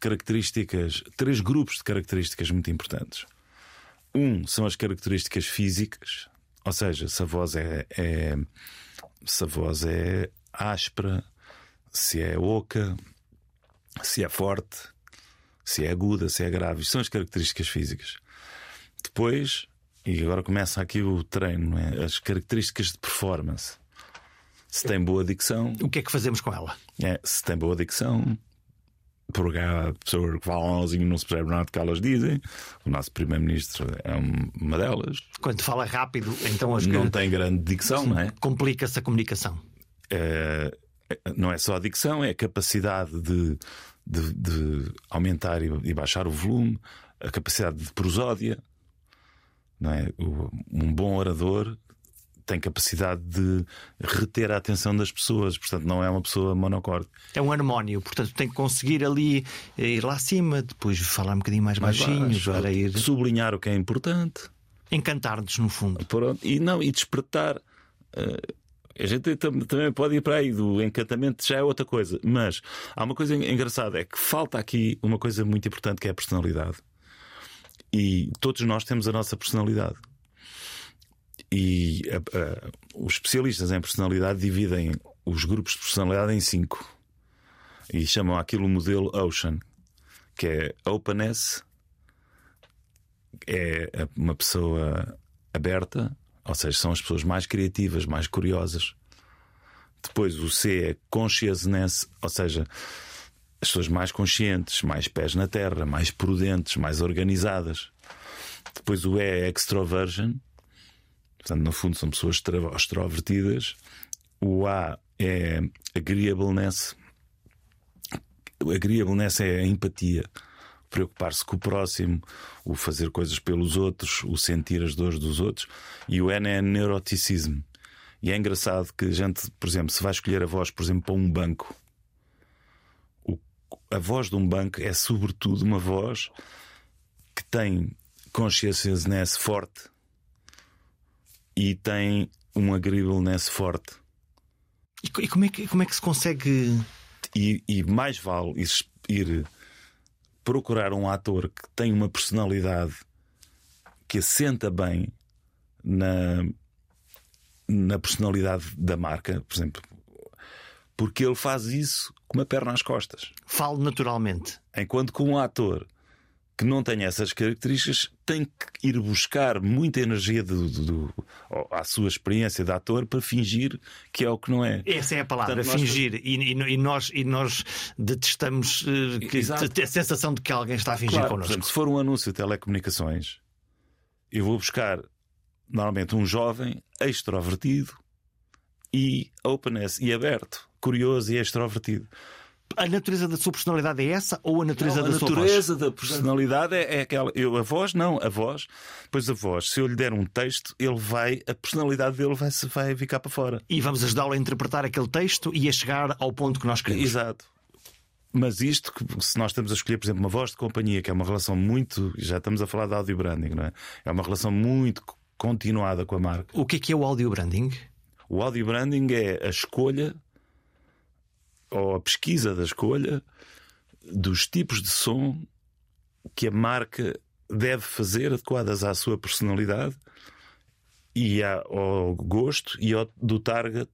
características, três grupos de características muito importantes. Um são as características físicas, ou seja, se a voz é, é- se a voz é áspera, se é oca, se é forte, se é aguda, se é grave. São as características físicas. Depois, e agora começa aqui o treino, é? as características de performance. Se tem boa dicção, O que é que fazemos com ela? é, se tem boa dicção, porque há pessoas que falam assim e não se percebe nada do que elas dizem. O nosso Primeiro-Ministro é um- uma delas. Quando fala rápido, então as Não tem grande dicção, não é? complica-se a comunicação. É, é- não é só a dicção, é a capacidade de, de- de aumentar e, e baixar o volume, a capacidade de prosódia. Não é? Um bom orador tem capacidade de reter a atenção das pessoas, portanto, não é uma pessoa monocorde. É um harmónio, portanto tem que conseguir ali eh, ir lá acima, depois falar um bocadinho mais, Mais baixinho, baixo, para ir sublinhar o que é importante. encantar-nos no fundo. Pronto, e não, e despertar. eh, a gente tam- também pode ir para aí do encantamento, já é outra coisa. Mas há uma coisa en- engraçada: é que falta aqui uma coisa muito importante que é a personalidade. E todos nós temos a nossa personalidade. E os especialistas em personalidade dividem os grupos de personalidade em cinco e chamam aquilo o modelo Ocean, que é openness, é uma pessoa aberta, ou seja, são as pessoas mais criativas, mais curiosas. Depois o C é consciousness, ou seja, as pessoas mais conscientes, mais pés na terra, mais prudentes, mais organizadas. Depois o E é extroversion, portanto, no fundo, são pessoas extrovertidas. O A é agreeableness. Agreeableness é a empatia, preocupar-se com o próximo, o fazer coisas pelos outros, o sentir as dores dos outros. E o N é neuroticismo. E é engraçado que a gente, por exemplo, se vai escolher a voz, por exemplo, para um banco, a voz de um banco é sobretudo uma voz que tem consciousness forte e tem um agreeableness forte. E, e como, é que, como é que se consegue. E, e mais vale ir, ir procurar um ator que tem uma personalidade que assenta bem na, na personalidade da marca, por exemplo, porque ele faz isso com uma perna às costas. Falo naturalmente. Enquanto que um ator que não tem essas características tem que ir buscar muita energia do, do, do, à sua experiência de ator para fingir que é o que não é. Essa é a palavra, Portanto, fingir. Nós... E, e, nós, e nós detestamos uh, que, a sensação de que alguém está a fingir claro, connosco. Exemplo, se for um anúncio de telecomunicações, eu vou buscar normalmente um jovem extrovertido e openness e aberto, curioso e extrovertido a natureza da sua personalidade é essa ou a natureza não, da a sua voz? A natureza da personalidade é, é, aquela. Eu, a voz, não, a voz. Pois a voz, se eu lhe der um texto, ele vai, a personalidade dele vai, vai ficar para fora. E vamos ajudá-lo a interpretar aquele texto e a chegar ao ponto que nós queremos. Exato. Mas isto, se nós estamos a escolher, por exemplo, uma voz de companhia, que é uma relação muito. Já estamos a falar de audio branding, não é? É uma relação muito continuada com a marca. O que é que é o audio branding? O audio branding é a escolha ou a pesquisa da escolha dos tipos de som que a marca deve fazer adequadas à sua personalidade e ao gosto e ao, do target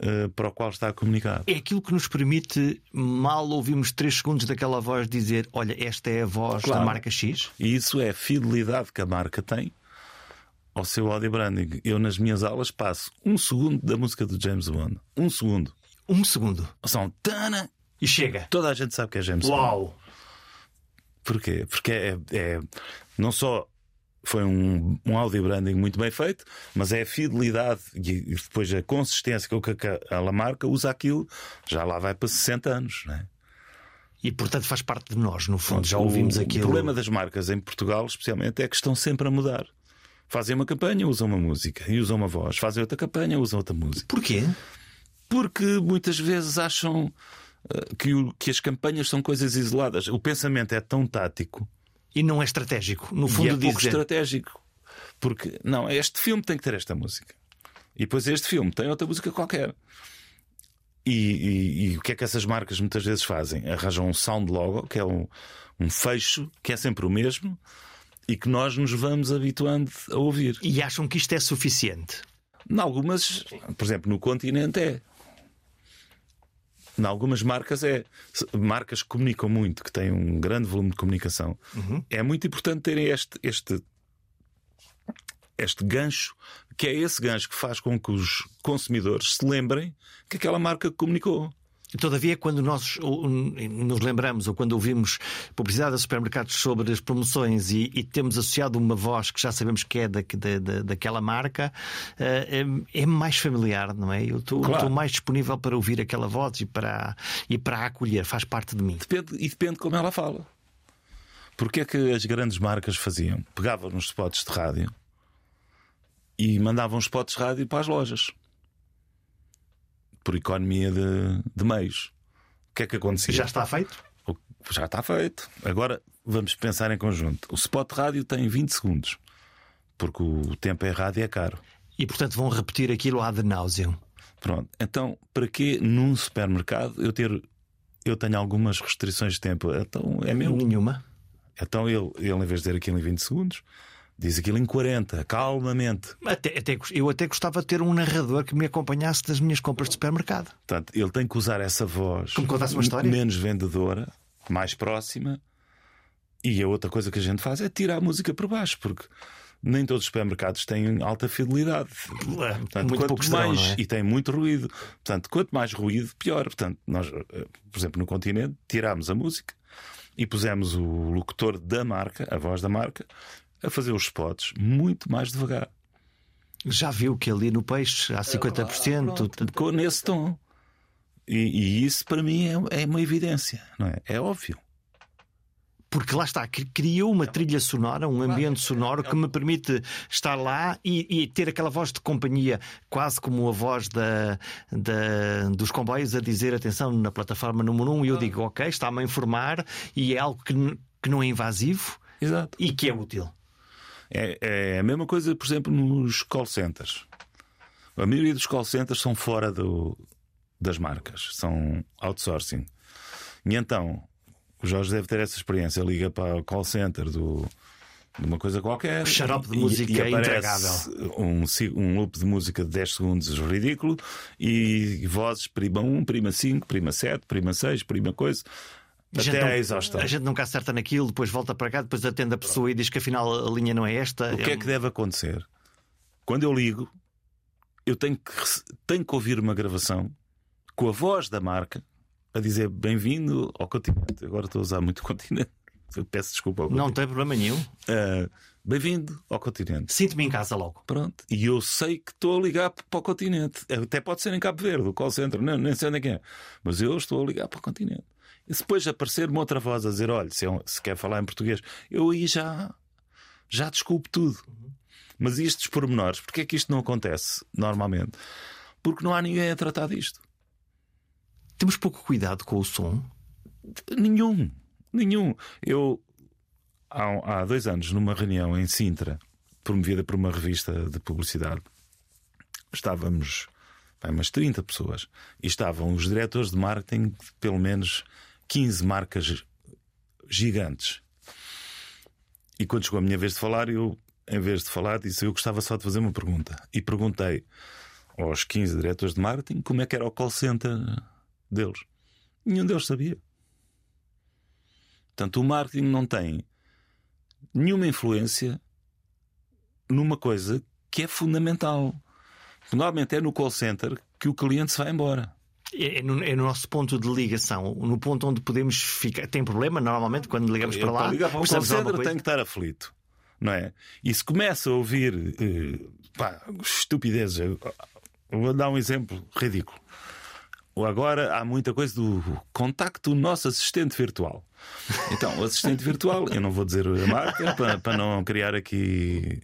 uh, para o qual está a comunicar. É aquilo que nos permite, mal ouvimos 3 segundos daquela voz, dizer: Olha, esta é a voz claro. da marca X. E isso é a fidelidade que a marca tem ao seu audio branding. Eu, nas minhas aulas, passo um segundo da música do James Bond. Um segundo um segundo. São tana e chega. Toda a gente sabe que é James Uau! Bond. Porquê? Porque é, é não só foi um, um audio branding muito bem feito, mas é a fidelidade e depois a consistência com que a marca usa aquilo, já lá vai para 60 anos, não é? E portanto faz parte de nós, no fundo, já ouvimos aquilo. O problema das marcas em Portugal, especialmente, é que estão sempre a mudar. Fazem uma campanha, usam uma música e usam uma voz. Fazem outra campanha, usam outra música. Porquê? Porque muitas vezes acham eh, que, o, que as campanhas são coisas isoladas. O pensamento é tão tático. E não é estratégico. No fundo, e é dizer... pouco estratégico. Porque, não, este filme tem que ter esta música. E depois este filme tem outra música qualquer. E, e, e, o que é que essas marcas muitas vezes fazem? Arranjam um sound logo, que é um, um fecho, que é sempre o mesmo, e que nós nos vamos habituando a ouvir. E acham que isto é suficiente? Em algumas, por exemplo, no continente é. Em algumas marcas é. Marcas que comunicam muito, que têm um grande volume de comunicação. Uhum. É muito importante terem este, este, este gancho, que é esse gancho que faz com que os consumidores se lembrem que aquela marca comunicou. Todavia, quando nós nos lembramos ou quando ouvimos publicidade a supermercados sobre as promoções e, e temos associado uma voz que já sabemos que é da, da, daquela marca, é, é, mais familiar, não é? Eu estou claro. mais disponível para ouvir aquela voz e para, e para a acolher, faz parte de mim. Depende, e depende como ela fala. Porque é que as grandes marcas faziam? Pegavam nos spots de rádio e mandavam spots de rádio para as lojas por economia de, de meios. O que é que acontecia? Já está feito? Já está feito. Agora vamos pensar em conjunto. O spot rádio tem 20 segundos, porque o tempo em rádio é caro. E portanto vão repetir aquilo ad nauseam. Pronto. Então, para que num supermercado eu ter. Eu tenho algumas restrições de tempo. Então é meu. Nenhuma. Então ele, ele, em vez de dizer aquilo em 20 segundos, Diz aquilo em 40, calmamente. Até, até, eu até gostava de ter um narrador que me acompanhasse das minhas compras de supermercado. Portanto, ele tem que usar essa voz Como contasse uma história? menos vendedora, mais próxima. E a outra coisa que a gente faz é tirar a música por baixo, porque nem todos os supermercados têm alta fidelidade. Portanto, Muito quanto poucos mais terão, é? e tem muito ruído. Portanto, quanto mais ruído, pior. Portanto, nós, eh, por exemplo, no continente, tirámos a música e pusemos o locutor da marca, a voz da marca, a fazer os spots muito mais devagar. Já viu que ali no peixe há 50%. Com- nesse tom. E, e isso para mim é, é uma evidência, não é? É óbvio. Porque lá está, cri- criou uma trilha sonora, um ambiente sonoro que me permite estar lá e, e ter aquela voz de companhia, quase como a voz da, da- dos comboios a dizer atenção na plataforma número 1 um, e eu digo, ok, está-me a informar e é algo que, que não é invasivo Exato. e que é útil. É, é a mesma coisa, por exemplo, nos call centers. A maioria dos call centers são fora do- das marcas, são outsourcing. E então, o Jorge deve ter essa experiência. Liga para o call center do, de uma coisa qualquer. Xarope de e- música e aparece intragável. Um, um loop de música de 10 segundos ridículo e vozes prima 1, prima 5, prima 7, prima 6, prima coisa. A gente Até não- à exaustão. A gente nunca acerta naquilo, depois volta para cá, depois atende a pessoa e diz que afinal a linha não é esta. O que é que deve acontecer? Quando eu ligo, eu tenho que, tenho que ouvir uma gravação com a voz da marca a dizer bem-vindo ao continente. Agora estou a usar muito continente. Eu peço desculpa. Não tem problema nenhum. Ah, bem-vindo ao continente. Sinto-me em casa logo. Pronto. E eu sei que estou a ligar para o continente. Até pode ser em Cabo Verde, o call center, não, nem sei onde é que é. Mas eu estou a ligar para o continente. E se depois aparecer uma outra voz a dizer: olha, se, é um- se quer falar em português, eu aí já, já desculpo tudo. Mas estes pormenores, porque é que isto não acontece normalmente? Porque não há ninguém a tratar disto. Temos pouco cuidado com o som. Nenhum. Nenhum. Eu, há, há dois anos, numa reunião em Sintra, promovida por uma revista de publicidade, estávamos bem, umas 30 pessoas e estavam os diretores de marketing de pelo menos 15 marcas gigantes. E quando chegou a minha vez de falar, eu, em vez de falar, disse eu gostava só de fazer uma pergunta. E perguntei aos 15 diretores de marketing como é que era o call center deles. Nenhum deles sabia. Portanto, o marketing não tem nenhuma influência numa coisa que é fundamental. Normalmente é no call center que o cliente se vai embora. É, é no, é no nosso ponto de ligação, no ponto onde podemos ficar. Tem problema normalmente quando ligamos para Eu, lá? ligar para um call center tem que estar aflito, não é? E se começa a ouvir eh, pá, estupidezes, eu eu vou dar um exemplo ridículo. Agora há muita coisa do contacto do nosso assistente virtual. Então, o assistente virtual, eu não vou dizer a marca para, para não criar aqui.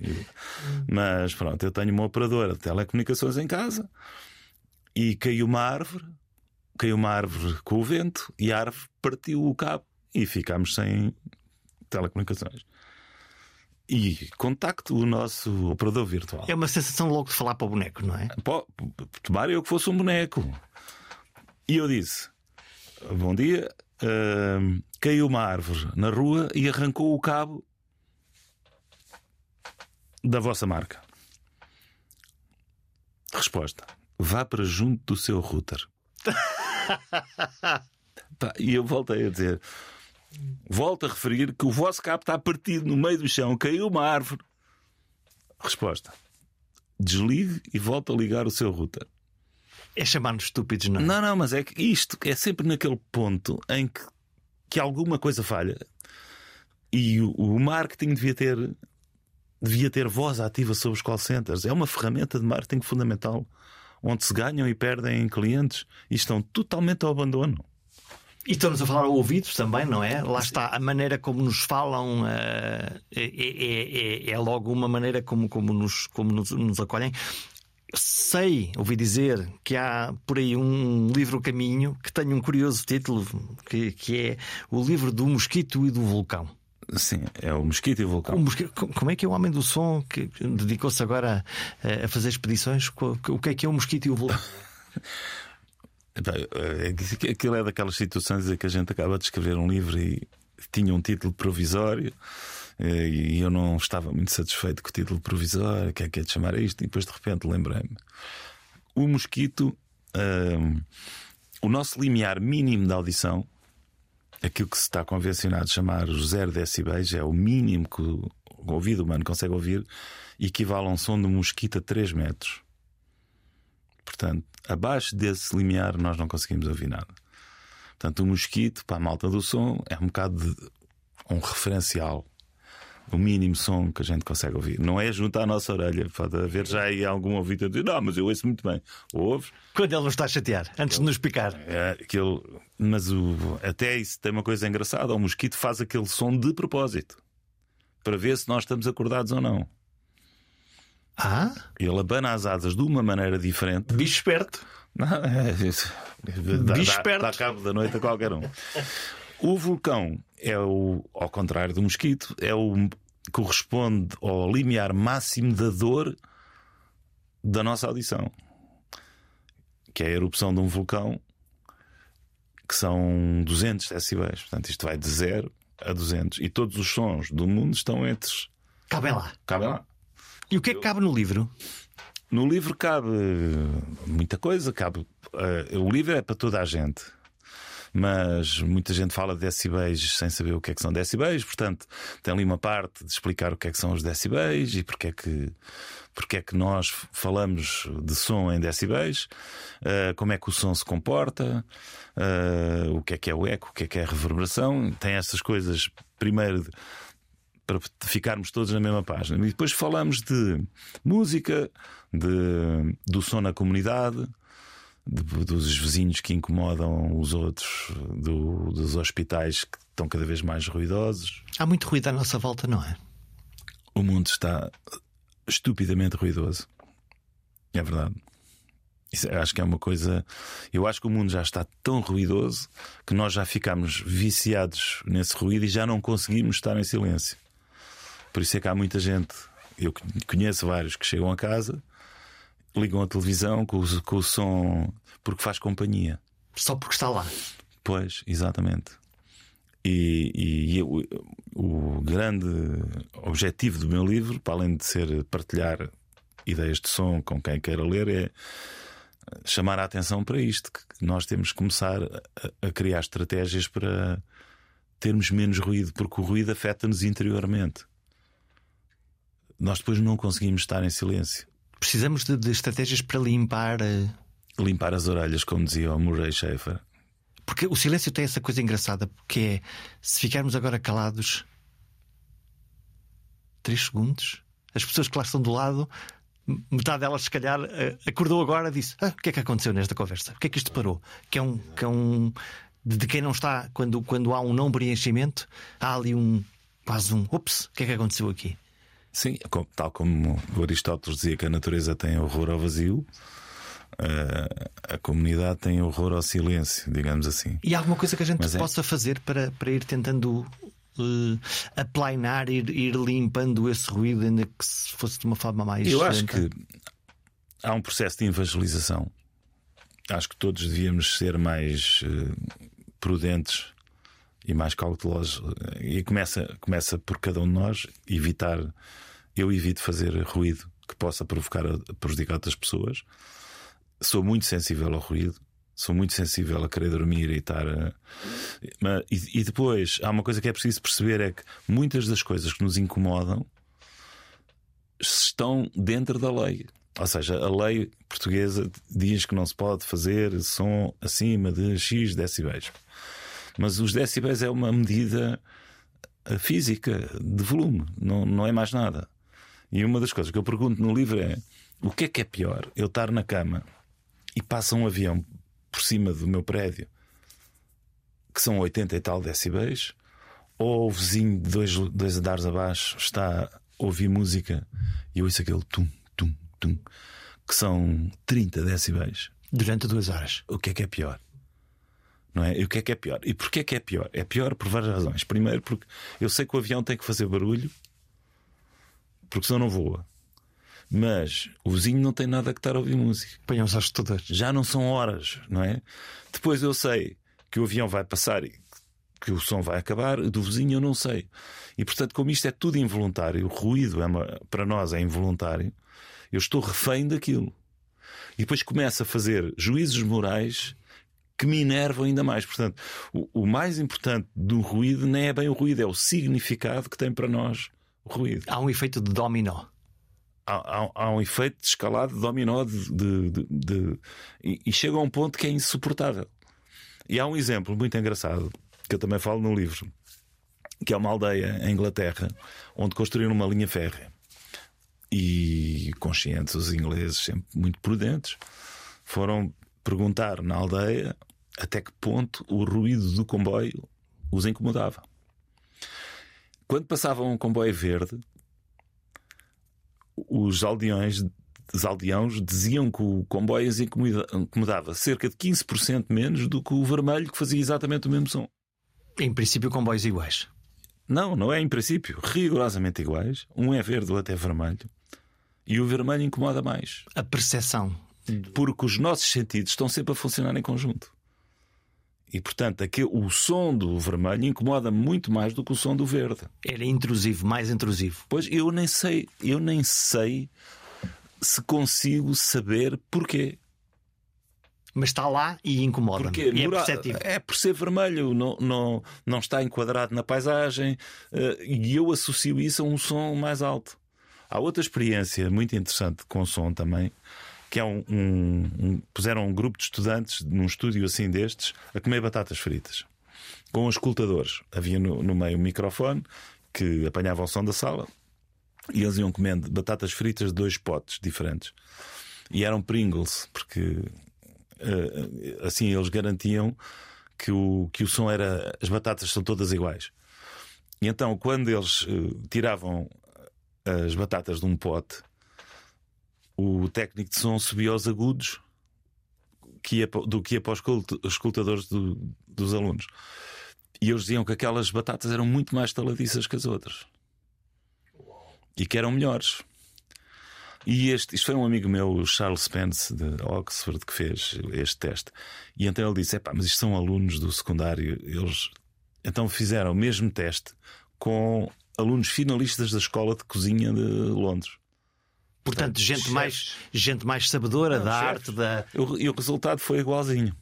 Mas pronto, eu tenho uma operadora de telecomunicações em casa e caiu uma árvore, caiu uma árvore com o vento e a árvore partiu o cabo e ficámos sem telecomunicações. E contacto o nosso operador virtual. É uma sensação logo de falar para o boneco, não é? Pô, tomara eu que fosse um boneco. E eu disse: Bom dia, ahm, caiu uma árvore na rua e arrancou o cabo da vossa marca. Resposta: Vá para junto do seu router. Pá, e eu voltei a dizer: Volto a referir que o vosso cabo está partido no meio do chão, caiu uma árvore. Resposta: Desligue e volte a ligar o seu router. É chamar-nos estúpidos, não é? Não, não, mas é que isto é sempre naquele ponto em que, que alguma coisa falha e o, o marketing devia ter devia ter voz ativa sobre os call centers. É uma ferramenta de marketing fundamental onde se ganham e perdem clientes e estão totalmente ao abandono. E estamos a falar ao ouvido também, não é? Lá está a maneira como nos falam, é, é- é- é logo uma maneira como, como, nos, como nos, nos acolhem. Sei, ouvi dizer que há por aí um livro caminho que tem um curioso título que, que é o livro do mosquito e do vulcão. Sim, é o mosquito e o vulcão. O mosqui- Como é que é o homem do som que dedicou-se agora a, a fazer expedições? O que é que é o mosquito e o vulcão? Epá, é Aquilo é daquelas situações em que a gente acaba de escrever um livro e tinha um título provisório Eh, e eu não estava muito satisfeito com o título provisório, que é que é de chamar a isto, e depois de repente lembrei-me. O mosquito, uh, o nosso limiar mínimo de audição, aquilo que se está convencionado chamar os 0 decibéis, é o mínimo que o ouvido humano consegue ouvir, equivale a um som de mosquito a 3 metros. Portanto, abaixo desse limiar nós não conseguimos ouvir nada. Portanto, o mosquito, para a malta do som, é um bocado de um referencial. O mínimo som que a gente consegue ouvir. Não é junto à nossa orelha. Pode haver já aí algum ouvido a dizer, não, mas eu ouço muito bem. Ouves? Quando ele nos está a chatear, antes de nos picar. É, aquele... Mas o... até isso tem uma coisa engraçada: o mosquito faz aquele som de propósito para ver se nós estamos acordados ou não. Ah? Ele abana as asas de uma maneira diferente. Bicho esperto. Não, é, isso. Dá, Bicho dá, dá cabo da noite a qualquer um. O vulcão é o, ao contrário do mosquito, é o corresponde ao limiar máximo da dor da nossa audição, que é a erupção de um vulcão, que são 200 decibéis. Portanto, isto vai de 0 a 200 e todos os sons do mundo estão entre. Cabem lá. Cabem lá. E o que é que cabe no livro? No livro cabe muita coisa, cabe. uh, o livro é para toda a gente. Mas muita gente fala de decibéis sem saber o que é que são decibéis, portanto, tem ali uma parte de explicar o que é que são os decibéis e porque é que, porque é que nós falamos de som em decibéis, uh, como é que o som se comporta, uh, o que é que é o eco, o que é que é a reverberação. Tem essas coisas, primeiro, para ficarmos todos na mesma página. E depois falamos de música, de, do som na comunidade, de- dos vizinhos que incomodam os outros, do- dos hospitais que estão cada vez mais ruidosos. Há muito ruído à nossa volta, não é? O mundo está estupidamente ruidoso. É verdade. Isso, acho que é uma coisa. Eu acho que o mundo já está tão ruidoso que nós já ficamos viciados nesse ruído e já não conseguimos estar em silêncio. Por isso é que há muita gente. Eu conheço vários que chegam a casa, ligam a televisão com o, com o som porque faz companhia. Só porque está lá. Pois, exatamente. E, e eu- o grande objetivo do meu livro, para além de ser partilhar ideias de som com quem queira ler, é chamar a atenção para isto: que nós temos que começar a, a criar estratégias para termos menos ruído, porque o ruído afeta-nos interiormente. Nós depois não conseguimos estar em silêncio. Precisamos de, de estratégias para limpar. eh, Limpar as orelhas, como dizia o Murray Schaefer. Porque o silêncio tem essa coisa engraçada, porque é se ficarmos agora calados três segundos, as pessoas que lá estão do lado, metade delas, se calhar, eh, acordou agora e disse: ah, o que é que aconteceu nesta conversa? O que é que isto parou? Que é um. Que é um de de quem não está, quando, quando há um não preenchimento, há ali um quase um ups, o que é que aconteceu aqui? Sim, tal como o Aristóteles dizia que a natureza tem horror ao vazio, eh, a comunidade tem horror ao silêncio, digamos assim. E há alguma coisa que a gente Mas é- possa fazer para, para ir tentando eh, aplainar, ir, ir limpando esse ruído, ainda que se fosse de uma forma mais. Eu acho lenta? que há um processo de evangelização. Acho que todos devíamos ser mais eh, prudentes e mais cautelosos. E começa, começa por cada um de nós evitar. Eu evito fazer ruído que possa provocar, prejudicar outras pessoas. Sou muito sensível ao ruído. Sou muito sensível a querer dormir e estar. Mas- E, e depois, há uma coisa que é preciso perceber: é que muitas das coisas que nos incomodam estão dentro da lei. Ou seja, a lei portuguesa diz que não se pode fazer som acima de X decibéis. Mas os decibéis é uma medida eh, física de volume, não, não é mais nada. E uma das coisas que eu pergunto no livro é: o que é que é pior? Eu estar na cama e passa um avião por cima do meu prédio que são 80 e tal decibéis, ou o vizinho de dois, dois andares abaixo está a ouvir música e eu ouço aquele tum, tum, tum, que são 30 decibéis. Durante duas horas. O que é que é pior? Não é? E o que é que é pior? E porquê é que é pior? É pior por várias razões. Primeiro, porque eu sei que o avião tem que fazer barulho, porque senão não voa. Mas o vizinho não tem nada que estar a ouvir música. Ponham os assustadores. Já não são horas, não é? Depois eu sei que o avião vai passar e que o som vai acabar, do vizinho eu não sei. E portanto, como isto é tudo involuntário, o ruído é uma, para nós é involuntário, eu estou refém daquilo. E depois começo a fazer juízos morais que me enervam ainda mais. Portanto, o, o mais importante do ruído nem é bem o ruído, é o significado que tem para nós o ruído. Há um efeito de dominó. Há, há, há um efeito de escalado de dominó de, de, de, de e, e chega a um ponto que é insuportável. E há um exemplo muito engraçado que eu também falo no livro, que é uma aldeia em Inglaterra onde construíram uma linha férrea. E conscientes, os ingleses, sempre muito prudentes, foram perguntar na aldeia até que ponto o ruído do comboio os incomodava. Quando passavam um comboio verde, os aldeões, os aldeãos diziam que o comboio os incomodava cerca de 15% menos do que o vermelho, que fazia exatamente o mesmo som. Em princípio, comboios iguais. Não, não é em princípio. Rigorosamente iguais. Um é verde, o outro é vermelho. E o vermelho incomoda mais. A percepção. Porque os nossos sentidos estão sempre a funcionar em conjunto. E portanto, aqui, o som do vermelho incomoda muito mais do que o som do verde. Era intrusivo, mais intrusivo. Pois eu nem sei, eu nem sei se consigo saber porquê. Mas está lá e incomoda. Porque e é perceptível. é por ser vermelho, não, não, não está enquadrado na paisagem eh, e eu associo isso a um som mais alto. Há outra experiência muito interessante com som também, que é um, um- um- puseram um grupo de estudantes num estúdio assim destes a comer batatas fritas com os escutadores. Havia no, no meio um microfone que apanhava o som da sala e eles iam comendo batatas fritas de dois potes diferentes. E eram Pringles, porque eh, assim eles garantiam que o, que o som era. As batatas são todas iguais. E então, quando eles eh, tiravam as batatas de um pote, o técnico de som subia aos agudos que ia, do que ia para os escutadores do- dos alunos. E eles diziam que aquelas batatas eram muito mais taladiças que as outras e que eram melhores. E este, isto foi um amigo meu, Charles Spence, de Oxford, que fez este teste. E então ele disse: mas isto são alunos do secundário. Eles então fizeram o mesmo teste com alunos finalistas da escola de cozinha de Londres. Portanto, gente chefes. mais, gente mais sabedora da chefes. arte, da. E o- E o resultado foi igualzinho.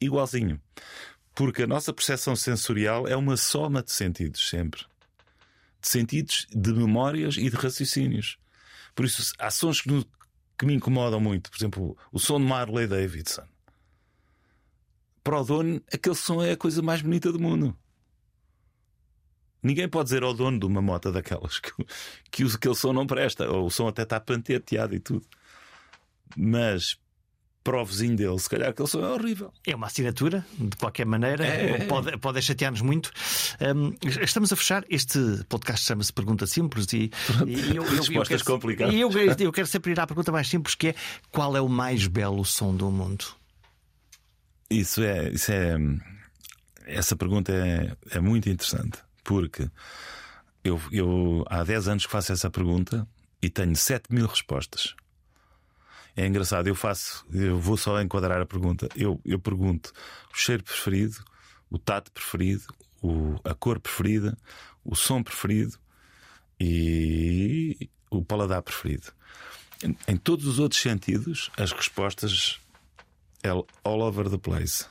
Igualzinho. Porque a nossa percepção sensorial é uma soma de sentidos, sempre. De sentidos, de memórias e de raciocínios. Por isso, há sons que, no- que me incomodam muito. Por exemplo, o som de Marley Davidson. Para o dono, aquele som é a coisa mais bonita do mundo. Ninguém pode dizer ao dono de uma moto daquelas que, que o- aquele som não presta, ou o som até está panteteado e tudo. Mas para o vizinho dele, se calhar aquele som é horrível. É uma assinatura, de qualquer maneira, É. pode, pode chatear-nos muito. Hum, estamos a fechar. Este podcast chama-se Pergunta Simples e, e eu, eu- eu Respostas quero- complicadas. Eu, eu quero sempre ir à pergunta mais simples, que é qual é o mais belo som do mundo? Isso é, isso é essa pergunta é, é muito interessante porque eu, eu há 10 anos que faço essa pergunta e tenho 7 mil respostas. É engraçado, eu faço, eu vou só enquadrar a pergunta. Eu, eu pergunto o cheiro preferido, o tato preferido, o, a cor preferida, o som preferido e o paladar preferido. Em, em todos os outros sentidos, as respostas é all over the place.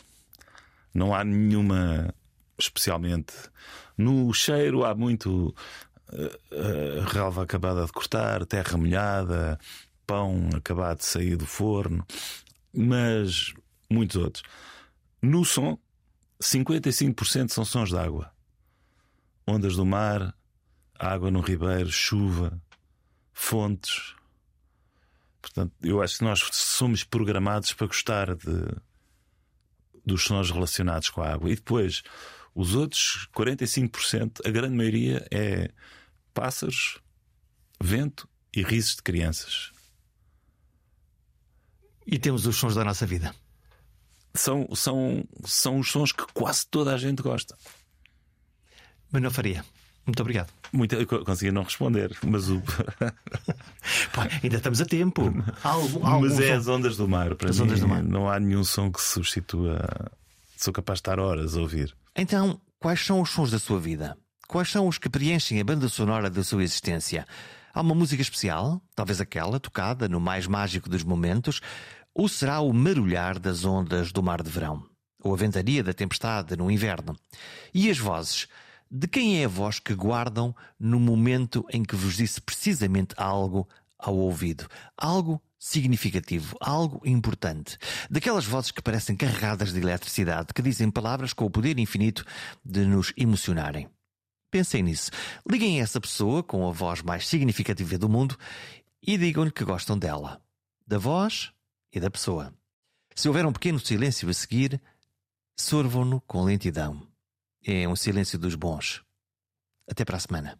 Não há nenhuma especialmente. No cheiro há muito eh, eh, relva acabada de cortar, terra molhada, pão acabado de sair do forno, mas muitos outros. No som, 55% são sons de água. Ondas do mar, água no ribeiro, chuva, fontes. Portanto, eu acho que nós somos programados para gostar de, dos sons relacionados com a água. E depois, os outros 45%, a grande maioria é pássaros, vento e risos de crianças. E temos os sons da nossa vida. São, são, são os sons que quase toda a gente gosta. Manuel Faria, muito obrigado. Muito, eu consegui não responder, mas, o, Pá, ainda estamos a tempo. Há algum- há algum mas é som- as ondas do mar. Para As mim, ondas do mar. não há nenhum som que substitua. Sou capaz de estar horas a ouvir. Então, quais são os sons da sua vida? Quais são os que preenchem a banda sonora da sua existência? Há uma música especial, talvez aquela tocada no mais mágico dos momentos, ou será o marulhar das ondas do mar de verão? Ou a ventania da tempestade no inverno? E as vozes? De quem é a voz que guardam no momento em que vos disse precisamente algo ao ouvido? Algo significativo, algo importante. Daquelas vozes que parecem carregadas de eletricidade, que dizem palavras com o poder infinito de nos emocionarem. Pensem nisso. Liguem essa pessoa com a voz mais significativa do mundo e digam-lhe que gostam dela, da voz e da pessoa. Se houver um pequeno silêncio a seguir, sorvam-no com lentidão. É um silêncio dos bons. Até para a semana.